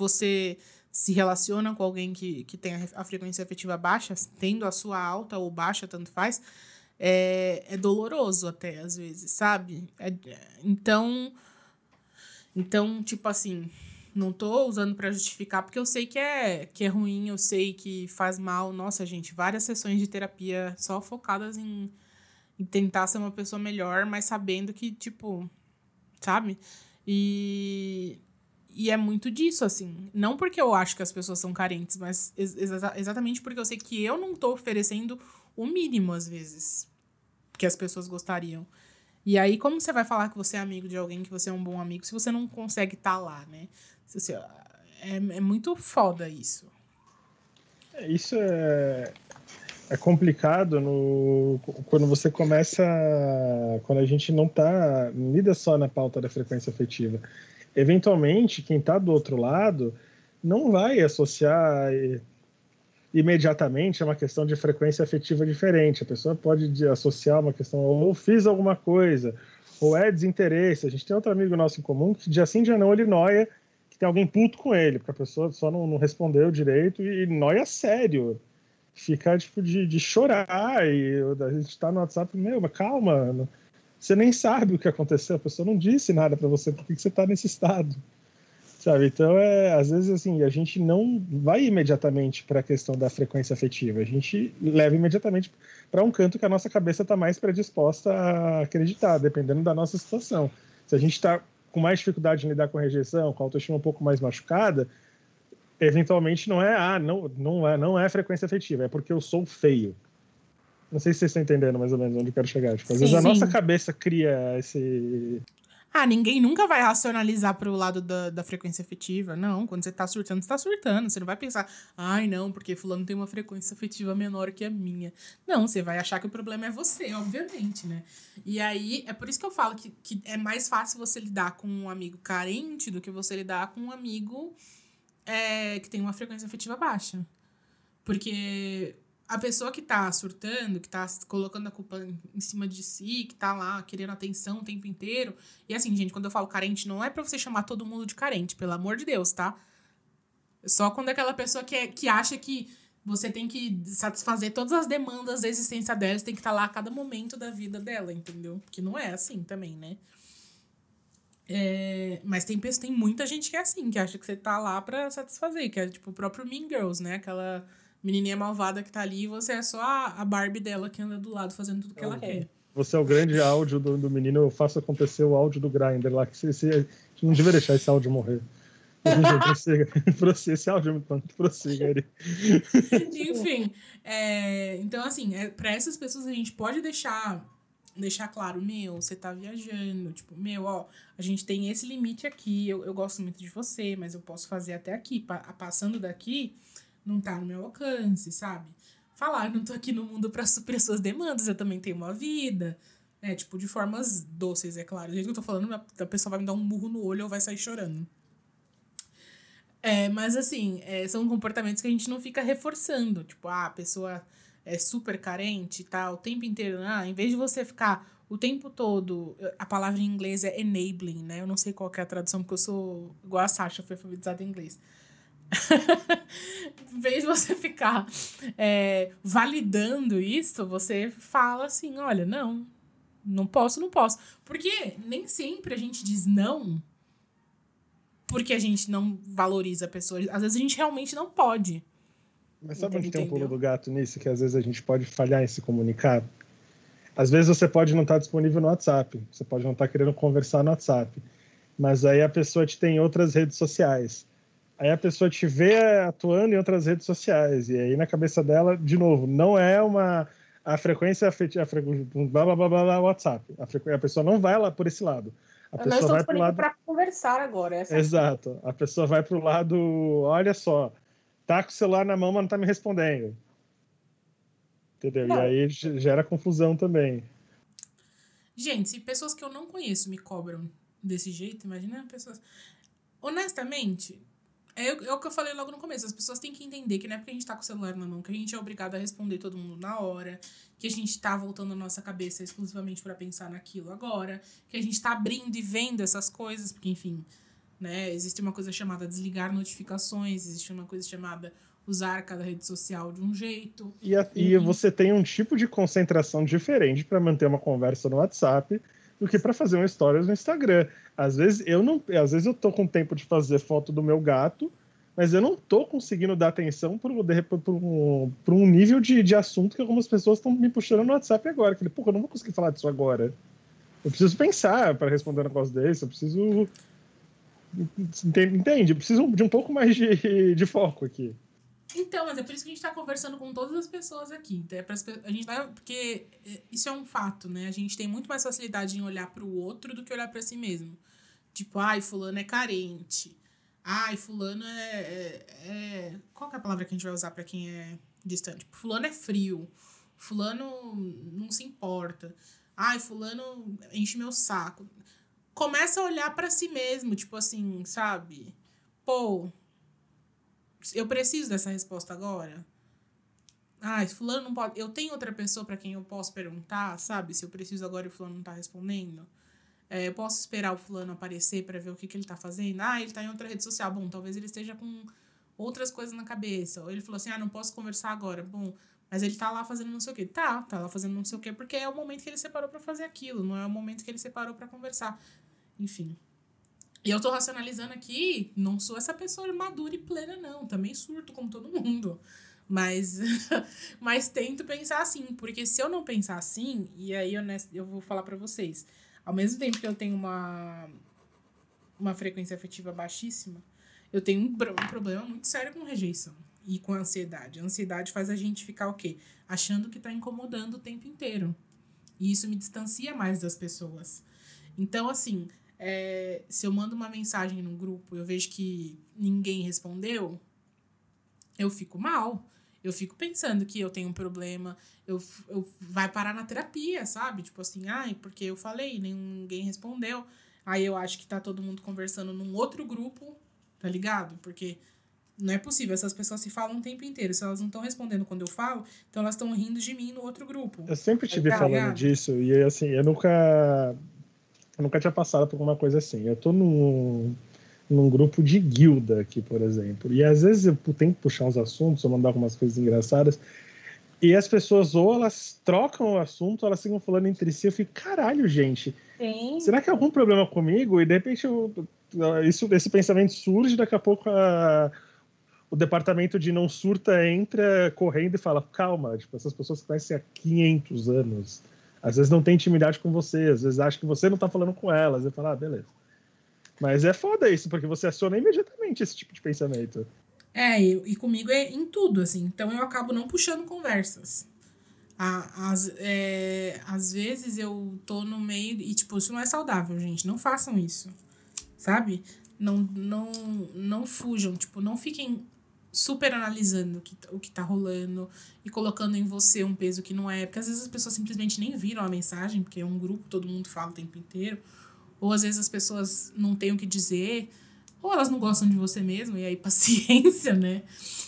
você se relaciona com alguém que, que tem a, frequência afetiva baixa, tendo a sua alta ou baixa, tanto faz, é, é doloroso até, às vezes, sabe? É- então. Então, tipo assim, não tô usando pra justificar, porque eu sei que é, que é ruim, eu sei que faz mal. Nossa, gente, várias sessões de terapia só focadas em, em tentar ser uma pessoa melhor, mas sabendo que, tipo, sabe? E, e é muito disso, assim. Não porque eu acho que as pessoas são carentes, mas ex- exa- exatamente porque eu sei que eu não tô oferecendo o mínimo, às vezes, que as pessoas gostariam. E aí, como você vai falar que você é amigo de alguém, que você é um bom amigo, se você não consegue estar lá, né? É, é muito foda isso. É, Isso é, é complicado no, quando você começa. Quando a gente não tá. lida só na pauta da frequência afetiva. Eventualmente, quem está do outro lado não vai associar imediatamente a uma questão de frequência afetiva diferente. A pessoa pode de- associar uma questão, ou fiz alguma coisa, ou é desinteresse. A gente tem outro amigo nosso em comum que, de assim dia não, ele noia que tem alguém puto com ele, porque a pessoa só não, não respondeu direito e noia sério. Fica, tipo, de, de chorar e a gente tá no WhatsApp, meu, mas calma, você nem sabe o que aconteceu, a pessoa não disse nada para você, por que você tá nesse estado? Sabe? Então, é, às vezes, assim, a gente não vai imediatamente para a questão da frequência afetiva, a gente leva imediatamente para um canto que a nossa cabeça está mais predisposta a acreditar, dependendo da nossa situação. Se a gente está com mais dificuldade em lidar com a rejeição, com a autoestima um pouco mais machucada, eventualmente não é, ah, não, não é, não é frequência afetiva, é porque eu sou feio. Não sei se vocês estão entendendo mais ou menos onde eu quero chegar. Tipo, às Sim, vezes a sim. nossa cabeça cria esse, Ah, ninguém nunca vai racionalizar pro lado da, da frequência afetiva. Não, quando você tá surtando, você tá surtando. Você não vai pensar, ai, não, porque fulano tem uma frequência afetiva menor que a minha. Não, você vai achar que o problema é você, obviamente, né? E aí, é por isso que eu falo que, que é mais fácil você lidar com um amigo carente do que você lidar com um amigo é, que tem uma frequência afetiva baixa. Porque a pessoa que tá surtando, que tá colocando a culpa em- cima de si, que tá lá querendo atenção o tempo inteiro. E assim, gente, quando eu falo carente, não é pra você chamar todo mundo de carente, pelo amor de Deus, tá? Só quando é aquela pessoa que, é, que acha que você tem que satisfazer todas as demandas da existência dela, você tem que estar lá a cada momento da vida dela, entendeu? Que não é assim também, né? É, mas tem, tem muita gente que é assim, que acha que você tá lá pra satisfazer, que é tipo o próprio Mean Girls, né? Aquela menininha malvada que tá ali e você é só a, a Barbie dela que anda do lado fazendo tudo que ela Ok. quer. Você é o grande áudio do, do menino, eu faço acontecer o áudio do Grindr lá, que você, não devia deixar esse áudio morrer. Prossiga. [LAUGHS] Prossiga, esse áudio é muito bom, prossiga ele. [LAUGHS] Enfim, é, então assim, é, para essas pessoas a gente pode deixar deixar claro, meu, você tá viajando, tipo, meu, ó, a gente tem esse limite aqui, eu, eu gosto muito de você, mas eu posso fazer até aqui, pa passando daqui, não tá no meu alcance, sabe? Falar, não tô aqui no mundo para suprir suas demandas, eu também tenho uma vida, né? Tipo, de formas doces, é claro. Do jeito que eu tô falando, a pessoa vai me dar um murro no olho ou vai sair chorando. É, mas assim, é, são comportamentos que a gente não fica reforçando. Tipo, ah, a pessoa é super carente e tal, o tempo inteiro. Ah, em vez de você ficar o tempo todo. A palavra em inglês é enabling, né? Eu não sei qual é a tradução, porque eu sou igual a Sasha, fui alfabetizada em inglês. Em vez de você ficar é, validando isso, você fala assim: olha, não, não posso, não posso. Porque nem sempre a gente diz não porque a gente não valoriza a pessoa. Às vezes a gente realmente não pode. Mas sabe onde tem um pulo do gato nisso? Que às vezes a gente pode falhar em se comunicar? Às vezes você pode não estar disponível no WhatsApp, você pode não estar querendo conversar no WhatsApp, mas aí a pessoa te tem em outras redes sociais. Aí a pessoa te vê atuando em outras redes sociais, e aí na cabeça dela, de novo, não é uma a frequência afetiva, blá blá blá blá, WhatsApp. A, frequ... a pessoa não vai lá por esse lado. A pessoa Nós estamos vai lado... para conversar agora. Essa Exato. A pessoa vai para o lado, olha só, tá com o celular na mão, mas não tá me respondendo. Entendeu? Não. E aí gera confusão também. Gente, se pessoas que eu não conheço me cobram desse jeito, imagina pessoas. Honestamente, é, é, o que eu falei logo no começo. As pessoas têm que entender que não é porque a gente tá com o celular na mão que a gente é obrigado a responder todo mundo na hora, que a gente tá voltando a nossa cabeça exclusivamente para pensar naquilo agora, que a gente tá abrindo e vendo essas coisas, porque, enfim, né? Existe uma coisa chamada desligar notificações, existe uma coisa chamada usar cada rede social de um jeito. E, a, e, você tem um tipo de concentração diferente para manter uma conversa no WhatsApp do que para fazer uma história no Instagram. Às vezes eu não, às vezes eu tô com tempo de fazer foto do meu gato, mas eu não tô conseguindo dar atenção para um, um nível de, de assunto que algumas pessoas estão me puxando no WhatsApp agora. Que, porra, eu não vou conseguir falar disso agora. Eu preciso pensar para responder um negócio desse, eu preciso Entende? Preciso de um pouco mais de, de foco aqui. Então, mas é por isso que a gente está conversando com todas as pessoas aqui. Então é pra, a gente porque é, isso é um fato, né? A gente tem muito mais facilidade em olhar para o outro do que olhar para si mesmo. Tipo, ai, fulano é carente. Ai, fulano é, é, é... Qual é a palavra que a gente vai usar para quem é distante? Tipo, fulano é frio. Fulano não se importa. Ai, fulano enche meu saco começa a olhar para si mesmo, tipo assim, sabe? Pô, eu preciso dessa resposta agora. Ah, fulano não pode. Eu tenho outra pessoa para quem eu posso perguntar, sabe? Se eu preciso agora e fulano não tá respondendo. É, eu posso esperar o fulano aparecer para ver o que, que ele tá fazendo. Ah, ele tá em outra rede social. Bom, talvez ele esteja com outras coisas na cabeça. Ou ele falou assim: ah, não posso conversar agora. Bom, mas ele tá lá fazendo não sei o quê. Tá, tá lá fazendo não sei o quê, porque é o momento que ele separou para fazer aquilo, não é o momento que ele separou para conversar. Enfim. E eu tô racionalizando aqui, não sou essa pessoa madura e plena, não. Também surto como todo mundo. Mas, [LAUGHS] mas tento pensar assim, porque se eu não pensar assim, e aí eu, eu vou falar para vocês, ao mesmo tempo que eu tenho uma, uma frequência afetiva baixíssima, eu tenho um, um problema muito sério com rejeição e com ansiedade. A ansiedade faz a gente ficar o quê? Achando que tá incomodando o tempo inteiro. E isso me distancia mais das pessoas. Então, assim, é, se eu mando uma mensagem no grupo eu vejo que ninguém respondeu, eu fico mal. Eu fico pensando que eu tenho um problema, eu, eu vai parar na terapia, sabe? Tipo assim, ai, porque eu falei, ninguém respondeu. Aí eu acho que tá todo mundo conversando num outro grupo, tá ligado? Porque não é possível, essas pessoas se falam o tempo inteiro. Se elas não estão respondendo quando eu falo, então elas estão rindo de mim no outro grupo. Eu sempre te vi tá falando ligado? disso, e assim, eu nunca eu nunca tinha passado por uma coisa assim. Eu tô num, num grupo de guilda aqui, por exemplo. E às vezes eu tenho que puxar uns assuntos, ou mandar algumas coisas engraçadas. E as pessoas, ou elas trocam o assunto, ou elas ficam falando entre si. Eu fico, caralho, gente. Sim. Será que é algum problema comigo? E de repente eu, isso, esse pensamento surge, daqui a pouco a, o departamento de não surta entra correndo e fala: calma, tipo, essas pessoas conhecem há 500 anos às vezes não tem intimidade com você, às vezes acha que você não tá falando com elas. E fala, ah, beleza. Mas é foda isso, porque você aciona imediatamente esse tipo de pensamento. É, e, e comigo é em tudo, assim. Então eu acabo não puxando conversas. Às, é, às vezes eu tô no meio. E, tipo, isso não é saudável, gente. Não façam isso. Sabe? Não, não, não fujam. Tipo, não fiquem super analisando o que, o que tá rolando e colocando em você um peso que não é. Porque às vezes as pessoas simplesmente nem viram a mensagem, porque é um grupo, todo mundo fala o tempo inteiro. Ou às vezes as pessoas não têm o que dizer. Ou elas não gostam de você mesmo, e aí paciência, né?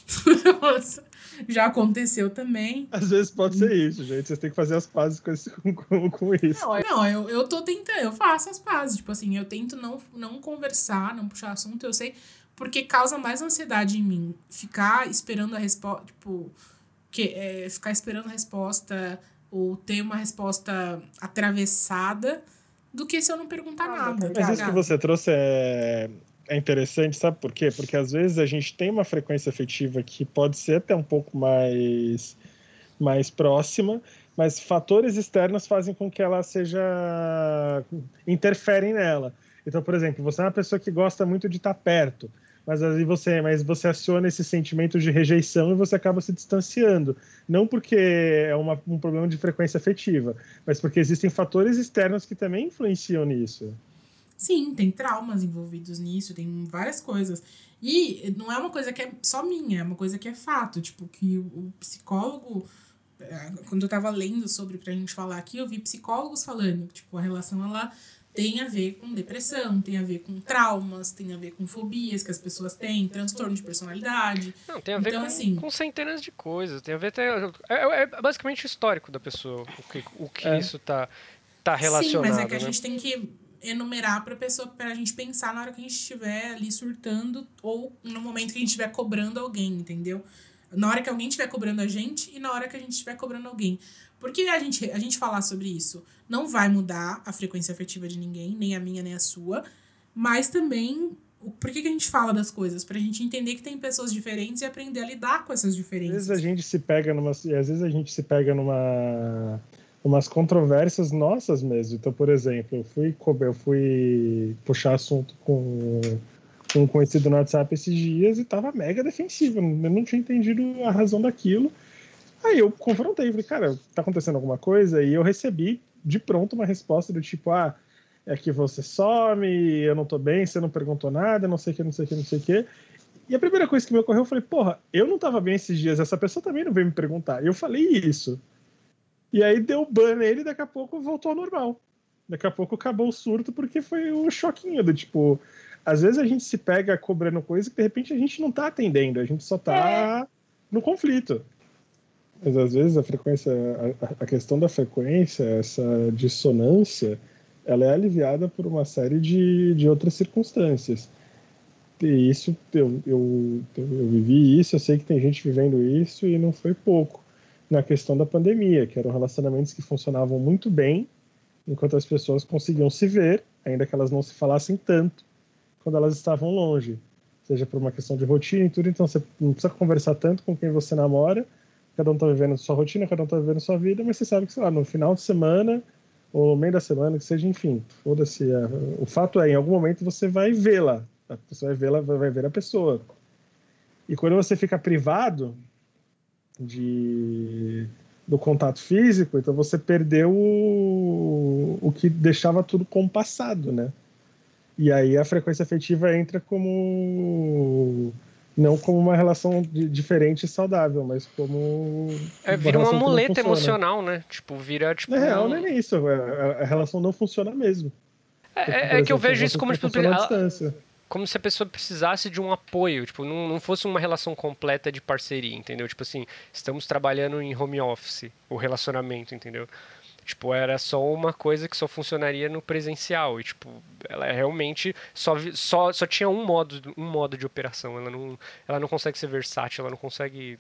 [LAUGHS] Já aconteceu também. Às vezes pode ser isso, gente. Vocês têm que fazer as pazes com, esse- [LAUGHS] com, com- isso. Não, é- Não, eu, eu tô tentando, eu faço as pazes. Tipo assim, eu tento não, não conversar, não puxar assunto, eu sei, porque causa mais ansiedade em mim. Ficar esperando a resposta, tipo, que, é, ficar esperando a resposta ou ter uma resposta atravessada do que se eu não perguntar Ah, nada. mas isso que você trouxe é, é interessante, sabe por quê? Porque às vezes a gente tem uma frequência afetiva que pode ser até um pouco mais, mais próxima, mas fatores externos fazem com que ela seja. interferem nela. Então, por exemplo, você é uma pessoa que gosta muito de estar perto, mas aí você, mas você aciona esse sentimento de rejeição e você acaba se distanciando. Não porque é uma- um problema de frequência afetiva, mas porque existem fatores externos que também influenciam nisso. Sim, tem traumas envolvidos nisso, tem várias coisas. E não é uma coisa que é só minha, é uma coisa que é fato. Tipo, que o psicólogo. eh, Quando eu tava lendo sobre pra gente falar aqui, eu vi psicólogos falando tipo, a relação ela tem a ver com depressão, tem a ver com traumas, tem a ver com fobias que as pessoas têm, transtorno de personalidade. Não, tem a ver Então, com, assim- com centenas de coisas. Tem a ver até. É, é basicamente o histórico da pessoa. O que, o que É. isso tá, tá Sim, relacionado. mas é que a né? gente tem que enumerar pra pessoa, pra gente pensar na hora que a gente estiver ali surtando ou no momento que a gente estiver cobrando alguém, entendeu? Na hora que alguém estiver cobrando a gente e na hora que a gente estiver cobrando alguém. Porque a gente, a gente falar sobre isso não vai mudar a frequência afetiva de ninguém, nem a minha, nem a sua, mas também. Por que, que a gente fala das coisas? Pra gente entender que tem pessoas diferentes e aprender a lidar com essas Às diferenças. vezes a gente se pega numa, às vezes a gente se pega numa umas controvérsias nossas mesmo. Então, por exemplo, eu fui eu fui puxar assunto com com um conhecido no WhatsApp esses dias e tava mega defensivo, eu não tinha entendido a razão daquilo. Aí eu confrontei, falei, cara, tá acontecendo alguma coisa? E eu recebi de pronto uma resposta do tipo, ah, é que você some, eu não tô bem, você não perguntou nada, não sei o que, não sei o que, não sei o que. E a primeira coisa que me ocorreu, eu falei, porra, eu não tava bem esses dias, essa pessoa também não veio me perguntar. E eu falei isso. E aí deu ban nele e daqui a pouco voltou ao normal. Daqui a pouco acabou o surto porque foi o choquinho do tipo. Às vezes a gente se pega cobrando coisa que de repente a gente não tá atendendo, a gente só tá no conflito. Mas às vezes a frequência, a, a questão da frequência, essa dissonância, ela é aliviada por uma série de, de outras circunstâncias. E isso, eu, eu, eu vivi isso, eu sei que tem gente vivendo isso e não foi pouco. Na questão da pandemia, que eram relacionamentos que funcionavam muito bem, enquanto as pessoas conseguiam se ver, ainda que elas não se falassem tanto, quando elas estavam longe. Seja por uma questão de rotina e tudo, então você não precisa conversar tanto com quem você namora, cada um tá vivendo sua rotina, cada um tá vivendo sua vida, mas você sabe que, sei lá, no final de semana ou no meio da semana, que seja, enfim, foda-se. a- O fato é, em algum momento você vai vê-la, você vai vê-la, vai ver a pessoa. E quando você fica privado de do contato físico, então você perdeu o, o que deixava tudo compassado, né? E aí a frequência afetiva entra como não como uma relação di- diferente e saudável, mas como É, vira uma muleta emocional, né? Tipo, vira tipo. Na real, um- não é nem isso. a- A, a relação não funciona mesmo. É, Porque, é- é que eu vejo isso como, tipo, distância. como se a pessoa precisasse de um apoio, tipo, não, não fosse uma relação completa de parceria, entendeu? Tipo assim, estamos trabalhando em home office, o relacionamento, entendeu? Tipo, era só uma coisa que só funcionaria no presencial e, tipo, ela é realmente só, só, só tinha um modo, um modo de operação, ela não, ela não consegue ser versátil, ela não consegue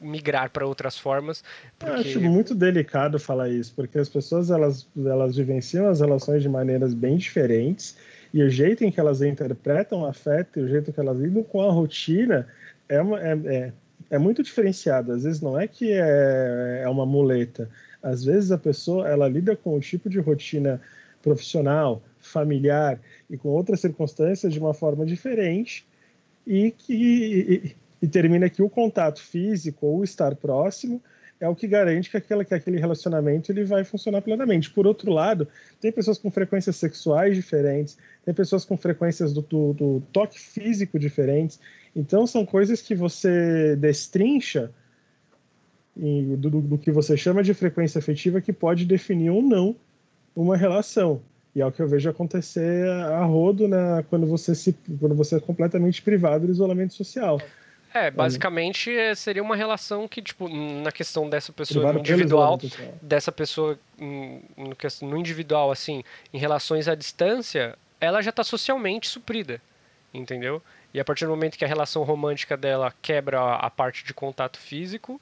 migrar para outras formas, Eu porque... acho muito delicado falar isso, porque as pessoas elas, elas vivenciam as relações de maneiras bem diferentes e o jeito em que elas interpretam o afeto e o jeito que elas lidam com a rotina é, uma, é, é, é muito diferenciado. Às vezes não é que é, é uma muleta. Às vezes a pessoa ela lida com o tipo de rotina profissional, familiar e com outras circunstâncias de uma forma diferente e que e, e termina que o contato físico ou estar próximo é o que garante que, aquela, que aquele relacionamento ele vai funcionar plenamente. Por outro lado, tem pessoas com frequências sexuais diferentes, tem pessoas com frequências do, do, do toque físico diferentes. Então, são coisas que você destrincha em, do, do, que você chama de frequência afetiva que pode definir ou não uma relação. E é o que eu vejo acontecer a rodo né, quando, você se, quando você é completamente privado do isolamento social. É, basicamente é, seria uma relação que, tipo, na questão dessa pessoa individual, dessa pessoa no, no individual, assim, em relações à distância, ela já está socialmente suprida, entendeu? E a partir do momento que a relação romântica dela quebra a parte de contato físico,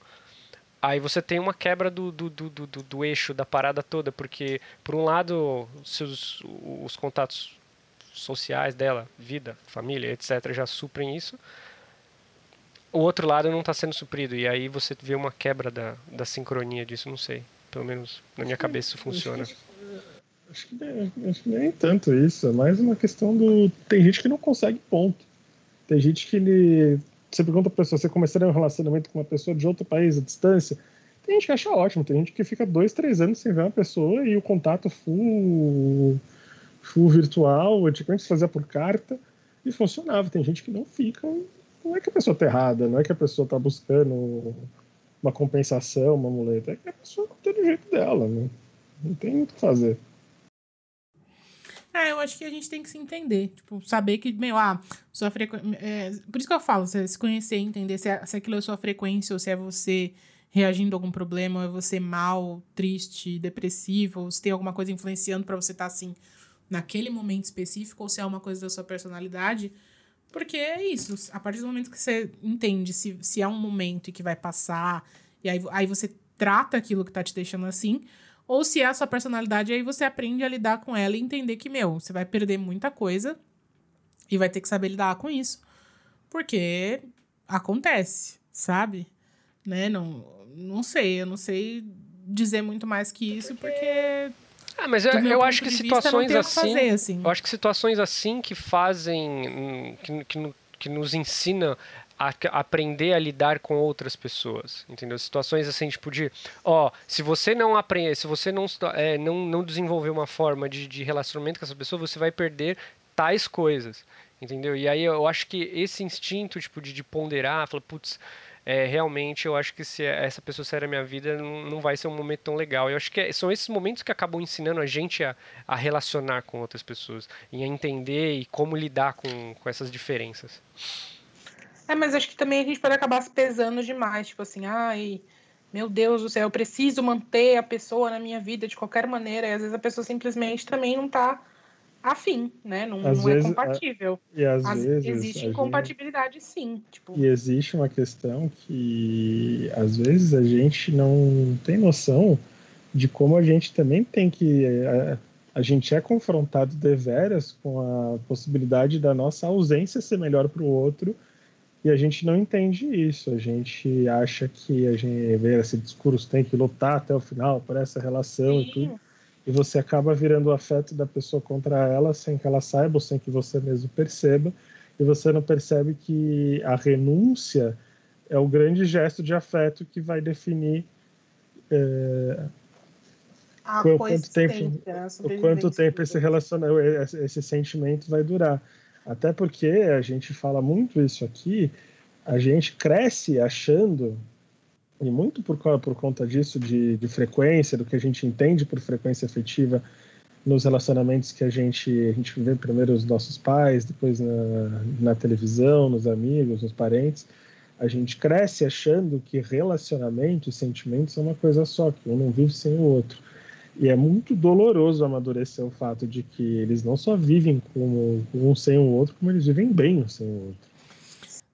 aí você tem uma quebra do, do, do, do, do eixo da parada toda, porque, por um lado, seus, os contatos sociais dela, vida, família, etc., já suprem isso, o outro lado não está sendo suprido. E aí você vê uma quebra da, da sincronia disso, não sei. Pelo menos na minha cabeça isso funciona. Acho que, acho que, nem, acho que nem tanto isso. É mais uma questão do. Tem gente que não consegue ponto. Tem gente que ele. Você pergunta pra pessoa, você começaria um relacionamento com uma pessoa de outro país à distância? Tem gente que acha ótimo, tem gente que fica dois, três anos sem ver uma pessoa e o contato full, full virtual, antigamente se fazia por carta e funcionava. Tem gente que não fica não é que a pessoa está errada, não é que a pessoa está buscando uma compensação, uma muleta, é que a pessoa tem do jeito dela, né? não tem o que fazer. É, eu acho que a gente tem que se entender. Tipo, saber que, meu, ah, sua frequência. É, por isso que eu falo, se conhecer, entender se, é, se aquilo é sua frequência ou se é você reagindo a algum problema, ou é você mal, triste, depressivo, ou se tem alguma coisa influenciando para você estar tá, assim naquele momento específico, ou se é uma coisa da sua personalidade. Porque é isso, a partir do momento que você entende se, se é um momento e que vai passar, e aí, aí você trata aquilo que tá te deixando assim, ou se é a sua personalidade, aí você aprende a lidar com ela e entender que, meu, você vai perder muita coisa e vai ter que saber lidar com isso. Porque acontece, sabe? Né? Não, não sei, eu não sei dizer muito mais que isso, porque ah, mas eu, eu acho que situações assim, fazer, assim, Eu acho que situações assim que fazem. que, que, que nos ensinam a aprender a lidar com outras pessoas, entendeu? Situações assim, tipo de, ó, se você não aprender, se você não, é, não, não desenvolver uma forma de, de relacionamento com essa pessoa, você vai perder tais coisas, entendeu? E aí eu acho que esse instinto, tipo, de, de ponderar, falar, putz, é, realmente eu acho que se essa pessoa sair da minha vida não, não vai ser um momento tão legal. Eu acho que é, são esses momentos que acabam ensinando a gente a, a relacionar com outras pessoas e a entender e como lidar com, com essas diferenças. É, mas acho que também a gente pode acabar se pesando demais, tipo assim, ai, meu Deus do céu, eu preciso manter a pessoa na minha vida de qualquer maneira, e às vezes a pessoa simplesmente também não tá afim, né? Não, não é vezes, é compatível. E às, às vezes existe incompatibilidade, gente... sim. Tipo... E existe uma questão que às vezes a gente não tem noção de como a gente também tem que a, a gente é confrontado deveras com a possibilidade da nossa ausência ser melhor para o outro e a gente não entende isso. A gente acha que a gente vê esse discurso tem que lutar até o final por essa relação Sim. e tudo e você acaba virando o afeto da pessoa contra ela sem que ela saiba ou sem que você mesmo perceba, e você não percebe que a renúncia é o grande gesto de afeto que vai definir é, o quanto tempo, né? o quanto tempo esse relacionamento, esse sentimento vai durar. Até porque a gente fala muito isso aqui, a gente cresce achando e muito por, por conta disso, de, de frequência, do que a gente entende por frequência afetiva nos relacionamentos que a gente, a gente vê primeiro os nossos pais, depois na, na televisão, nos amigos, nos parentes, a gente cresce achando que relacionamento e sentimentos são uma coisa só, que um não vive sem o outro. E é muito doloroso amadurecer o fato de que eles não só vivem como um sem o outro, como eles vivem bem um sem o outro.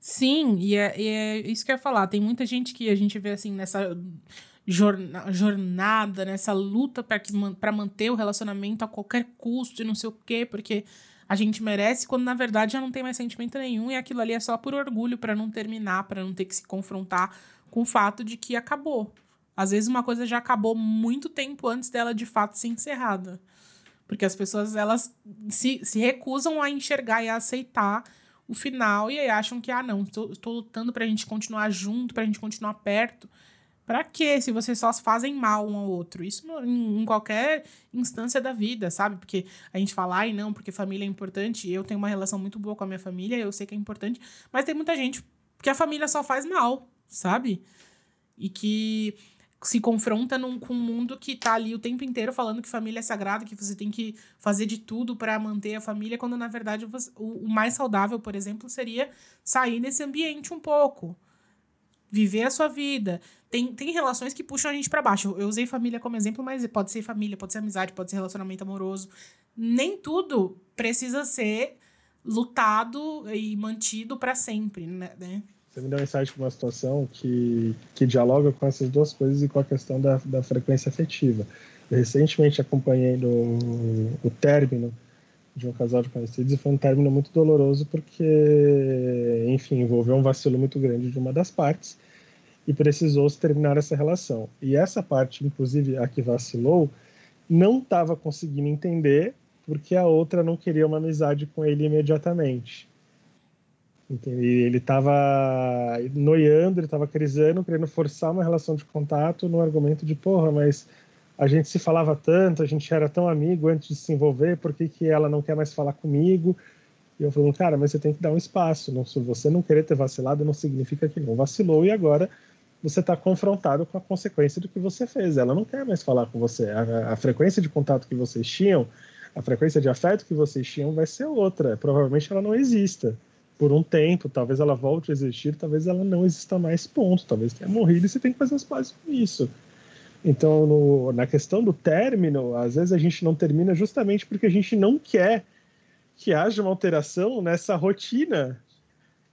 Sim, e é, e é isso que eu ia falar. Tem muita gente que a gente vê assim nessa jornada, nessa luta para manter o relacionamento a qualquer custo e não sei o quê, porque a gente merece, quando na verdade já não tem mais sentimento nenhum e aquilo ali é só por orgulho para não terminar, para não ter que se confrontar com o fato de que acabou. Às vezes uma coisa já acabou muito tempo antes dela de fato ser encerrada. Porque as pessoas elas se, se recusam a enxergar e a aceitar o final e aí acham que, ah, não, estou, lutando pra gente continuar junto, pra gente continuar perto. Pra quê? Se vocês só fazem mal um ao outro. Isso no, em, em, qualquer instância da vida, sabe? Porque a gente fala, ai, não, porque família é importante. Eu tenho uma relação muito boa com a minha família, eu sei que é importante. Mas tem muita gente que a família só faz mal, sabe? E que se confronta num, com um mundo que tá ali o tempo inteiro falando que família é sagrada, que você tem que fazer de tudo para manter a família, quando na verdade o, o mais saudável, por exemplo, seria sair desse ambiente um pouco viver a sua vida. Tem, tem relações que puxam a gente para baixo. Eu usei família como exemplo, mas pode ser família, pode ser amizade, pode ser relacionamento amoroso. Nem tudo precisa ser lutado e mantido para sempre, né? Você me deu um insight para uma situação que, que dialoga com essas duas coisas e com a questão da, da frequência afetiva. Eu recentemente acompanhei o término de um casal de conhecidos e foi um término muito doloroso porque, enfim, envolveu um vacilo muito grande de uma das partes e precisou se terminar essa relação. E essa parte, inclusive a que vacilou, não estava conseguindo entender porque a outra não queria uma amizade com ele imediatamente. Ele estava noiando, ele estava crisando, querendo forçar uma relação de contato no argumento de, porra, mas a gente se falava tanto, a gente era tão amigo antes de se envolver, por que, que ela não quer mais falar comigo? E eu falei, cara, mas você tem que dar um espaço. Não, se você não querer ter vacilado, não significa que não vacilou e agora você está confrontado com a consequência do que você fez. Ela não quer mais falar com você. A, a, frequência de contato que vocês tinham, a frequência de afeto que vocês tinham vai ser outra. Provavelmente ela não exista por um tempo. Talvez ela volte a existir, talvez ela não exista mais. Ponto. Talvez tenha morrido e você tem que fazer as pazes com isso. Então, no, na questão do término, às vezes a gente não termina justamente porque a gente não quer que haja uma alteração nessa rotina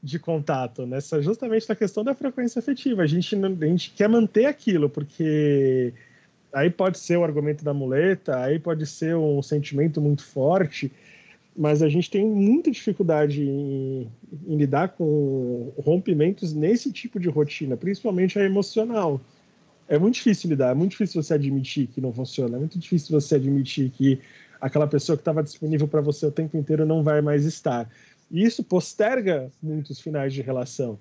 de contato, nessa justamente na questão da frequência afetiva. A gente, a gente quer manter aquilo, porque aí pode ser o argumento da muleta, aí pode ser um sentimento muito forte, mas a gente tem muita dificuldade em, em lidar com rompimentos nesse tipo de rotina, principalmente a emocional é muito difícil lidar, é muito difícil você admitir que não funciona, é muito difícil você admitir que aquela pessoa que estava disponível para você o tempo inteiro não vai mais estar. E isso posterga muitos finais de relação,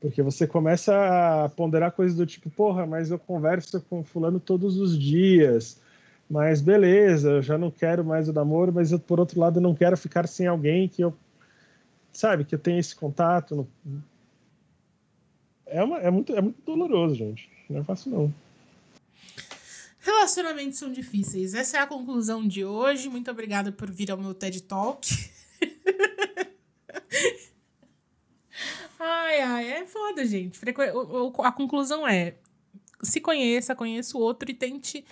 porque você começa a ponderar coisas do tipo, porra, mas eu converso com fulano todos os dias, mas beleza, eu já não quero mais o namoro, mas eu, por outro lado, não quero ficar sem alguém que eu, sabe, que eu tenha esse contato. É, uma, é, muito, é muito doloroso, gente. Não é fácil, não. Relacionamentos são difíceis. Essa é a conclusão de hoje. Muito obrigada por vir ao meu TED Talk. [LAUGHS] ai, ai, é foda, gente. A conclusão é: se conheça, conheça o outro e tente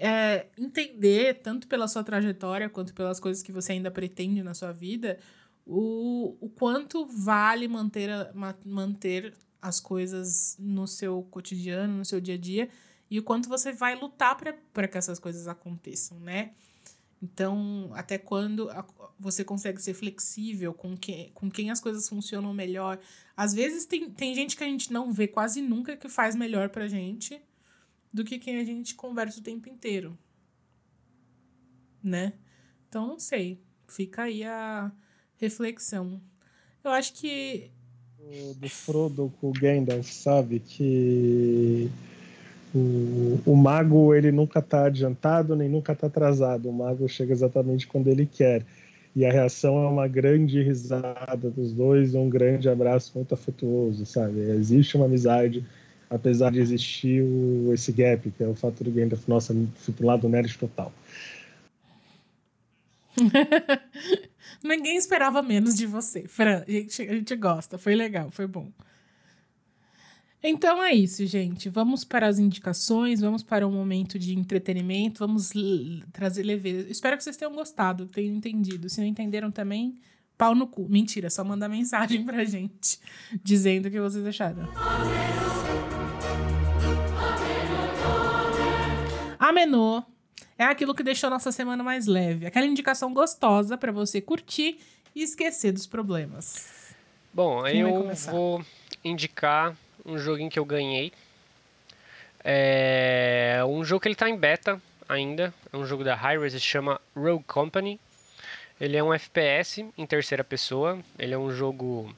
é, entender, tanto pela sua trajetória quanto pelas coisas que você ainda pretende na sua vida, o, o quanto vale manter, a, manter as coisas no seu cotidiano, no seu dia a dia, e o quanto você vai lutar para que essas coisas aconteçam, né? Então, até quando você consegue ser flexível com, que, com quem as coisas funcionam melhor. Às vezes tem, tem gente que a gente não vê quase nunca que faz melhor pra gente do que quem a gente conversa o tempo inteiro. Né? Então, não sei. Fica aí a reflexão. Eu acho que do Frodo com o Gandalf, sabe? Que o, o mago ele nunca está adiantado nem nunca está atrasado. O mago chega exatamente quando ele quer. E a reação é uma grande risada dos dois, um grande abraço muito afetuoso, sabe? Existe uma amizade, apesar de existir o, esse gap, que é o fato do Gandalf, nossa, fui pro lado nerd total. [LAUGHS] Ninguém esperava menos de você, Fran. A gente, a gente gosta, foi legal, foi bom. Então é isso, gente. Vamos para as indicações, vamos para um momento de entretenimento, vamos trazer leveza. Espero que vocês tenham gostado, tenham entendido. Se não entenderam também, pau no cu. Mentira, só mandar mensagem pra gente dizendo o que vocês acharam. Amenô é aquilo que deixou nossa semana mais leve. Aquela indicação gostosa para você curtir e esquecer dos problemas. Bom, Quem eu vou indicar um joguinho que eu ganhei. É um jogo que ele tá em beta ainda. É um jogo da Hi-Res, se chama Rogue Company. Ele é um FPS em terceira pessoa. Ele é um jogo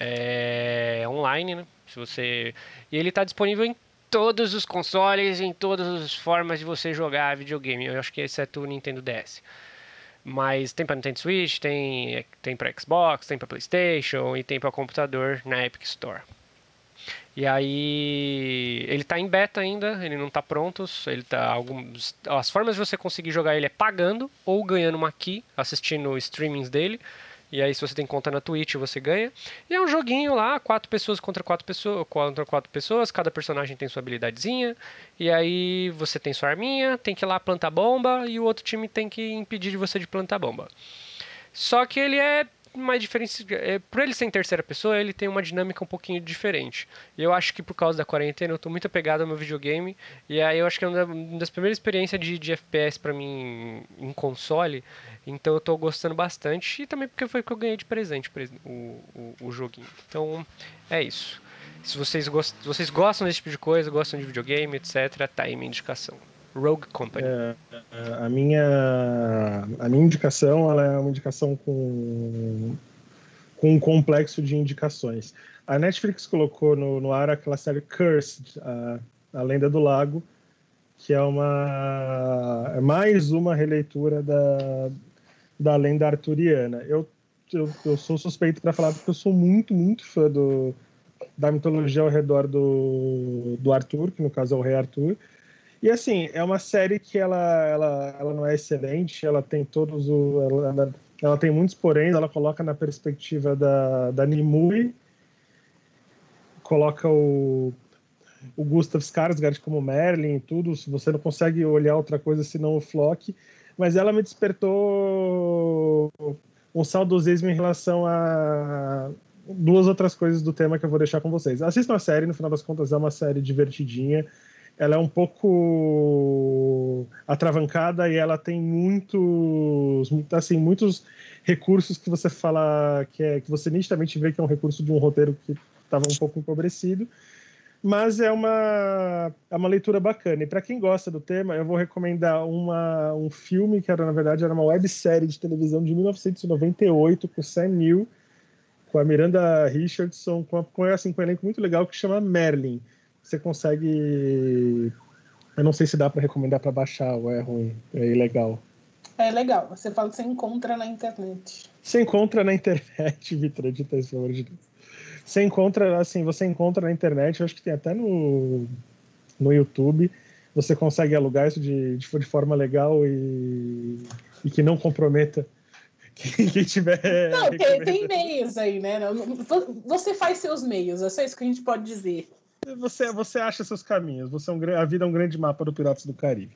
é, online, né? Se você... E ele está disponível em todos os consoles, em todas as formas de você jogar videogame. Eu acho que exceto o Nintendo DS. Mas tem para Nintendo Switch, tem, tem para Xbox, tem para PlayStation e tem para computador na Epic Store. E aí ele está em beta ainda, ele não está pronto, ele tá alguns as formas de você conseguir jogar ele é pagando ou ganhando uma key, assistindo streamings dele. E aí, se você tem conta na Twitch, você ganha. E é um joguinho lá, quatro pessoas contra quatro pessoas, contra quatro pessoas, cada personagem tem sua habilidadezinha. E aí você tem sua arminha, tem que ir lá plantar bomba, e o outro time tem que impedir de você de plantar bomba. Só que ele é mais diferente. É, por ele ser em terceira pessoa, ele tem uma dinâmica um pouquinho diferente. Eu acho que por causa da quarentena eu tô muito apegado ao meu videogame. E aí eu acho que é uma das primeiras experiências de, de FPS para mim em console. Então eu tô gostando bastante. E também porque foi que eu ganhei de presente o, o, o joguinho. Então é isso. Se vocês, gost, vocês gostam desse tipo de coisa, gostam de videogame, etc., tá aí minha indicação. Rogue Company. É, a, minha, a minha indicação ela é uma indicação com, com um complexo de indicações. A Netflix colocou no, no ar aquela série Cursed, a, a Lenda do Lago, que é uma é mais uma releitura da, da lenda arturiana. Eu, eu, eu sou suspeito para falar porque eu sou muito, muito fã do, da mitologia ao redor do, do Arthur, que no caso é o rei Arthur. E assim, é uma série que ela, ela, ela não é excelente, ela tem todos o. Ela, ela, tem muitos poréns, ela coloca na perspectiva da, da Nimue, coloca o, o Gustav Skarsgård como Merlin e tudo, você não consegue olhar outra coisa senão o Flock, mas ela me despertou um saudosismo em relação a duas outras coisas do tema que eu vou deixar com vocês. Assistam a série, no final das contas é uma série divertidinha, ela é um pouco atravancada e ela tem muitos, assim, muitos recursos que você fala que é que você nitidamente vê que é um recurso de um roteiro que estava um pouco empobrecido, mas é uma é uma leitura bacana. E para quem gosta do tema, eu vou recomendar uma, um filme que era na verdade era uma websérie de televisão de 1998 com Sam Neill, com a Miranda Richardson, com, a, com assim com um elenco muito legal que chama Merlin você consegue. Eu não sei se dá para recomendar para baixar ou é ruim, é ilegal. É legal, você fala que você encontra na internet. Você encontra na internet, [LAUGHS] Vitor, edita isso, pelo amor de Deus. Você encontra, assim, você encontra na internet, eu acho que tem até no, no YouTube. Você consegue alugar isso de, de, de forma legal e, e que não comprometa [LAUGHS] quem, quem tiver. Não, tem, tem meios aí, né? Você faz seus meios, é só isso que a gente pode dizer você, você acha seus caminhos. Você é um, a vida é um grande mapa do Piratas do Caribe.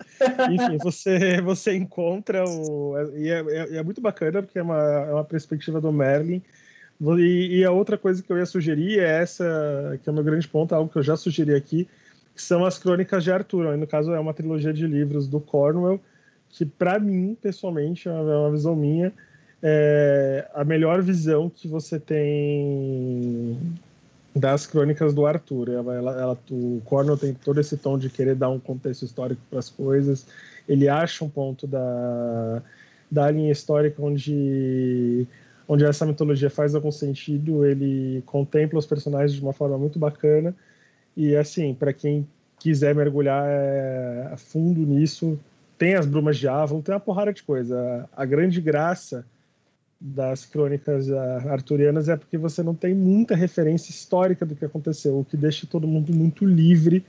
Enfim, [LAUGHS] você, você encontra o. E é, é, é, muito bacana, porque é uma, é uma perspectiva do Merlin. E, e, a outra coisa que eu ia sugerir é essa, que é o meu grande ponto, algo que eu já sugeri aqui, que são as Crônicas de Arthur. No caso, é uma trilogia de livros do Cornwell, que, para mim, pessoalmente, é uma visão minha, é a melhor visão que você tem das crônicas do Arthur. Ela, ela, ela, o Cornell tem todo esse tom de querer dar um contexto histórico para as coisas. Ele acha um ponto da, da linha histórica onde, onde essa mitologia faz algum sentido. Ele contempla os personagens de uma forma muito bacana. E, assim, para quem quiser mergulhar é, a fundo nisso, tem as Brumas de Avon, tem uma porrada de coisa. A, a grande graça das crônicas ah, arturianas é porque você não tem muita referência histórica do que aconteceu, o que deixa todo mundo muito livre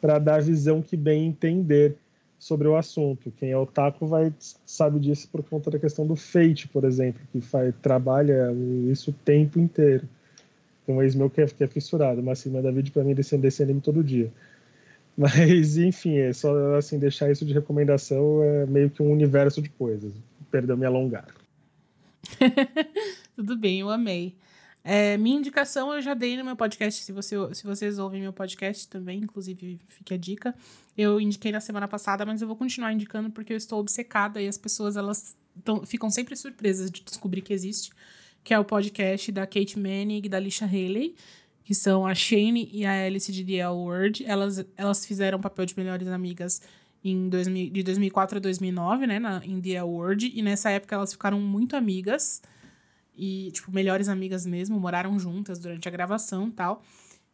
para dar a visão que bem entender sobre o assunto. Quem é otaku vai sabe disso por conta da questão do Fate, por exemplo, que faz, trabalha isso o tempo inteiro. Tem um ex meu que é, que é fissurado, mas assim, manda vídeo para mim descendo desse anime todo dia. Mas, [LAUGHS] enfim, é só assim, deixar isso de recomendação é meio que um universo de coisas. Perdão me alongar. [LAUGHS] Tudo bem, eu amei. É, minha indicação eu já dei no meu podcast. Se, você, se vocês ouvem meu podcast também, inclusive fique a dica. Eu indiquei na semana passada, mas eu vou continuar indicando porque eu estou obcecada e as pessoas elas tão, ficam sempre surpresas de descobrir que existe. Que é o podcast da Kate Manning e da Lisha Haley, que são a Shane e a Alice de The L Word. Elas, elas fizeram o papel de melhores amigas em 2000, de 2004 a 2009, né, na, The Award, e nessa época elas ficaram muito amigas, e, tipo, melhores amigas mesmo, moraram juntas durante a gravação tal.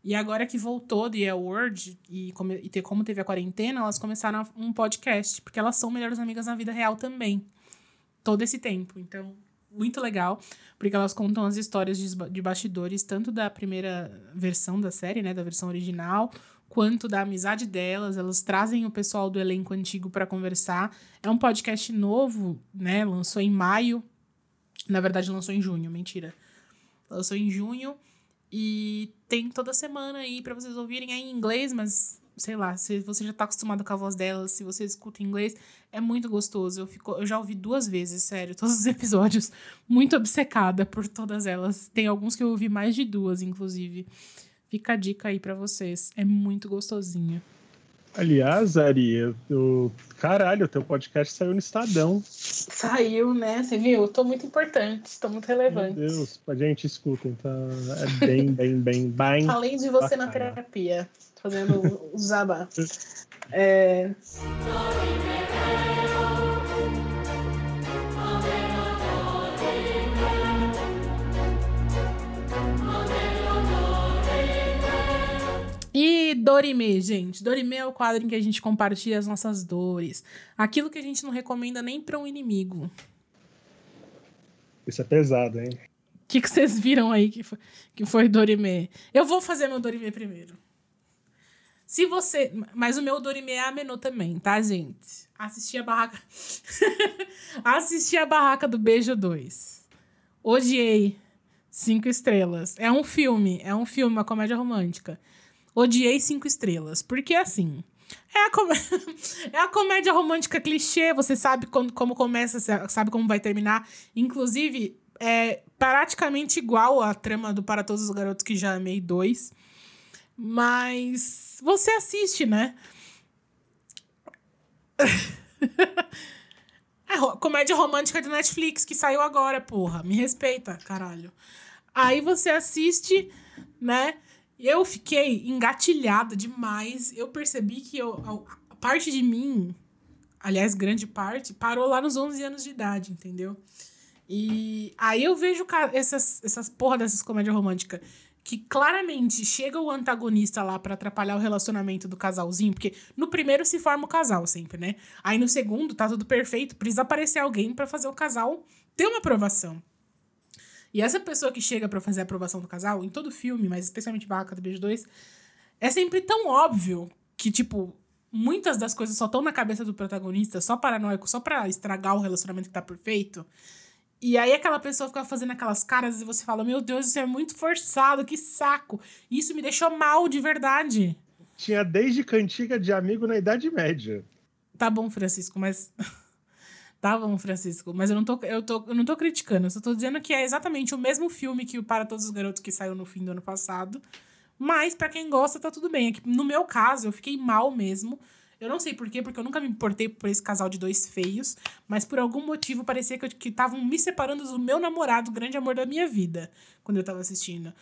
E agora que voltou The Award e, come, e ter, como teve a quarentena, elas começaram um podcast, porque elas são melhores amigas na vida real também. Todo esse tempo. Então, muito legal, porque elas contam as histórias de, de bastidores, tanto da primeira versão da série, né, da versão original, quanto da amizade delas. Elas trazem o pessoal do elenco antigo para conversar. É um podcast novo, né? Lançou em maio. Na verdade, lançou em junho, mentira. Lançou em junho. E tem toda semana aí para vocês ouvirem. É em inglês, mas sei lá, se você já tá acostumado com a voz delas, se você escuta em inglês, é muito gostoso. Eu, fico, eu já ouvi duas vezes, sério, [LAUGHS] todos os episódios. Muito obcecada por todas elas. Tem alguns que eu ouvi mais de duas, inclusive. Fica a dica aí para vocês. É muito gostosinha. Aliás, Ari, o caralho, o teu podcast saiu no Estadão. Saiu, né? Você viu? Tô muito importante, tô muito relevante. Meu Deus, a gente escuta, então é bem, [LAUGHS] bem, bem, bem. Além de você bacana. na terapia, fazendo o zabá. [LAUGHS] É... Dorime, gente. Dorime é o quadro em que a gente compartilha as nossas dores. Aquilo que a gente não recomenda nem para um inimigo. Isso é pesado, hein? O que, que vocês viram aí que foi, que foi Dorime? Eu vou fazer meu Dorime primeiro. Se você. Mas o meu Dorime é amenô também, tá, gente? Assisti a barraca. [LAUGHS] Assisti a barraca do Beijo 2. Odiei. Cinco estrelas. É um filme. É um filme, uma comédia romântica. Odiei cinco estrelas. Porque assim. É a, com... [LAUGHS] é a comédia romântica clichê, você sabe quando, como começa, sabe como vai terminar. Inclusive, é praticamente igual a trama do Para Todos os Garotos que já amei dois. Mas você assiste, né? [LAUGHS] é comédia romântica de Netflix que saiu agora, porra. Me respeita, caralho. Aí você assiste, né? Eu fiquei engatilhada demais. Eu percebi que eu, a parte de mim, aliás, grande parte, parou lá nos 11 anos de idade, entendeu? E aí eu vejo essas, essas porra dessas comédias românticas que claramente chega o antagonista lá para atrapalhar o relacionamento do casalzinho, porque no primeiro se forma o casal sempre, né? Aí no segundo tá tudo perfeito, precisa aparecer alguém para fazer o casal ter uma aprovação. E essa pessoa que chega para fazer a aprovação do casal, em todo filme, mas especialmente Barraca do Beijo 2, é sempre tão óbvio que, tipo, muitas das coisas só estão na cabeça do protagonista, só paranoico, só pra estragar o relacionamento que tá perfeito. E aí aquela pessoa fica fazendo aquelas caras e você fala: Meu Deus, isso é muito forçado, que saco. Isso me deixou mal de verdade. Tinha desde cantiga de amigo na Idade Média. Tá bom, Francisco, mas. [LAUGHS] Bom, Francisco, mas eu não tô, eu tô, eu não tô criticando, eu só tô dizendo que é exatamente o mesmo filme que o Para Todos os Garotos que saiu no fim do ano passado. Mas para quem gosta, tá tudo bem. É que, no meu caso, eu fiquei mal mesmo. Eu não sei porquê, porque eu nunca me importei por esse casal de dois feios, mas por algum motivo parecia que estavam me separando do meu namorado, o grande amor da minha vida, quando eu tava assistindo.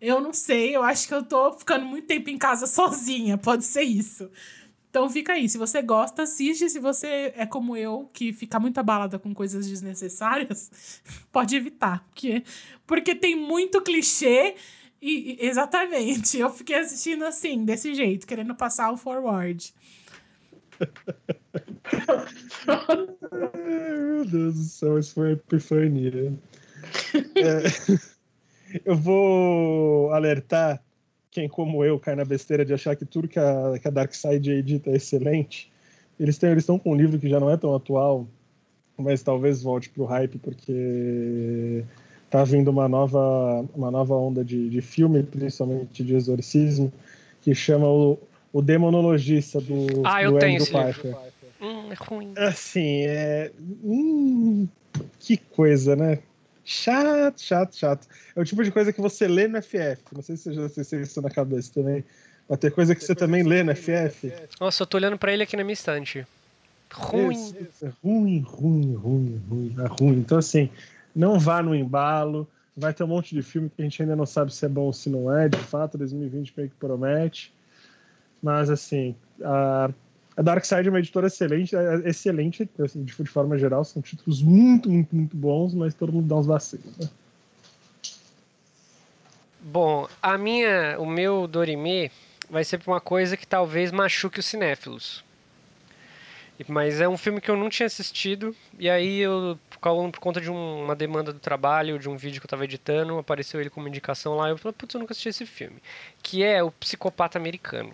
Eu não sei, eu acho que eu tô ficando muito tempo em casa [LAUGHS] sozinha, pode ser isso. Então fica aí. Se você gosta, assiste. Se você é como eu, que fica muito abalada com coisas desnecessárias, [LAUGHS] pode evitar. Porque, porque tem muito clichê. E, exatamente. Eu fiquei assistindo assim, desse jeito, querendo passar o forward. Meu Deus do céu, isso foi epifania. É, [LAUGHS] eu vou alertar quem, como eu, cai na besteira de achar que tudo que a, que a Dark Side edita é excelente, eles estão eles com um livro que já não é tão atual, mas talvez volte para o hype, porque tá vindo uma nova, uma nova onda de, de filme, principalmente de exorcismo, que chama o, o Demonologista do, ah, eu do tenho Andrew Parker. Hum, é ruim. Assim, é. Hum, que coisa, né? Chato, chato, chato. É o tipo de coisa que você lê no FF. Não sei se você já tem isso na cabeça também. Mas tem coisa que você também lê no FF. Nossa, eu tô olhando pra ele aqui na minha estante. Ruim. Isso, isso. É ruim, ruim, ruim, ruim. É ruim. Então, assim, não vá no embalo. Vai ter um monte de filme que a gente ainda não sabe se é bom ou se não é. De fato, 2020 meio que promete. Mas, assim, a a Dark Side é uma editora excelente, é excelente assim, de, de, forma geral, são títulos muito, muito, muito bons, mas todo mundo dá uns vacilos. Né? Bom, a minha, o meu Dorime vai ser uma coisa que talvez machuque os cinéfilos. Mas é um filme que eu não tinha assistido, e aí eu, por conta de um, uma demanda do trabalho, de um vídeo que eu tava editando, apareceu ele como indicação lá, e eu falei, putz, eu nunca assisti esse filme. Que é O Psicopata Americano.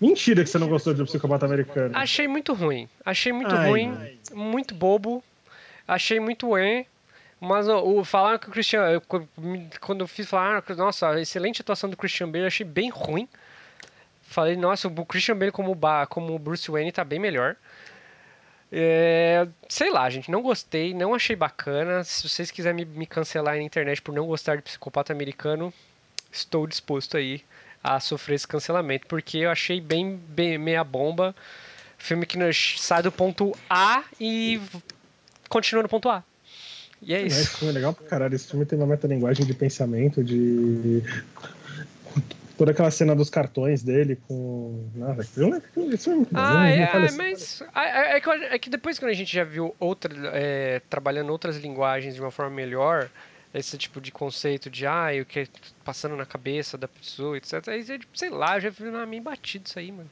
Mentira que você não gostou de O Psicopata Americano. Achei muito ruim. Achei muito Ai, ruim, ai. muito bobo. Achei muito é. Mas o falaram que o Christian. eu- quando eu fiz falar, nossa, excelente atuação do Christian Bale, eu achei bem ruim. Falei, nossa, o Christian Bale como, como o Bruce Wayne tá bem melhor. É, sei lá, gente, não gostei, não achei bacana. Se vocês quiserem me, me cancelar na internet por não gostar de psicopata americano, estou disposto aí a sofrer esse cancelamento, porque eu achei bem, bem meia bomba. Filme que sai do ponto A e continua no ponto A. E é Esse isso. filme é legal pra caralho. Esse filme tem uma metalinguagem de pensamento, de. Toda aquela cena dos cartões dele com. Esse filme é- esse filme é. Ah, não- é, fala é, assim. mas ah, é, é que, é que depois quando a gente já viu outra, é, trabalhando outras linguagens de uma forma melhor, esse tipo de conceito de ah, o que é passando na cabeça da pessoa, etc. Aí, tipo, sei lá, eu já vi ah, meio batido isso aí, mano.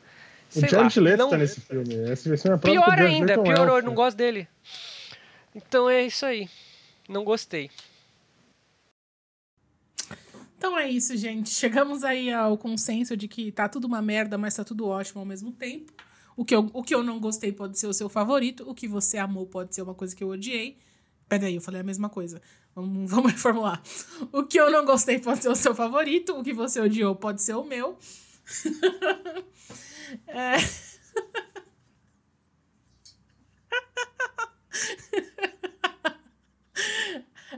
O Sei Jared lá, Leto não- tá nesse filme. Esse esse filme é o Pior Jared ainda, piorou, eu não gosto dele. Então é isso aí. Não gostei. Então é isso, gente. Chegamos aí ao consenso de que tá tudo uma merda, mas tá tudo ótimo ao mesmo tempo. O que, eu, o que eu não gostei pode ser o seu favorito, o que você amou pode ser uma coisa que eu odiei. Peraí, eu falei a mesma coisa. Vamos, [LAUGHS] vamos reformular. O que eu não gostei pode ser o seu favorito, o que você odiou pode ser o meu. [LAUGHS] É. [LAUGHS]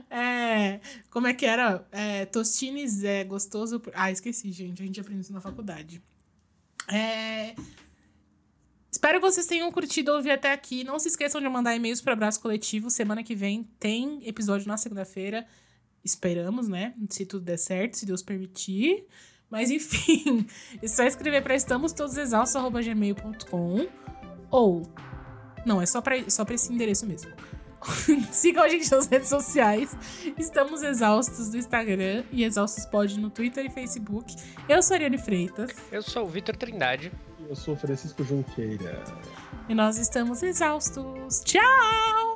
É, como é que era? É, Tostines é gostoso. por- Ah, esqueci, gente. A gente aprendeu isso na faculdade. É, Espero que vocês tenham curtido ouvir até aqui. Não se esqueçam de mandar e-mails para Abraço Coletivo. Semana que vem tem episódio na segunda-feira. Esperamos, né? Se tudo der certo, se Deus permitir. Mas [LAUGHS] enfim, é só escrever para estamostodosexaustos.gmail.com ou... Não, é só para só esse endereço mesmo. [LAUGHS] Sigam a gente nas redes sociais. Estamos exaustos do Instagram e exaustos pod no Twitter e Facebook. Eu sou a Ariane Freitas Eu sou o Vitor Trindade. Eu sou Francisco Junqueira. e nós estamos exaustos. Tchau!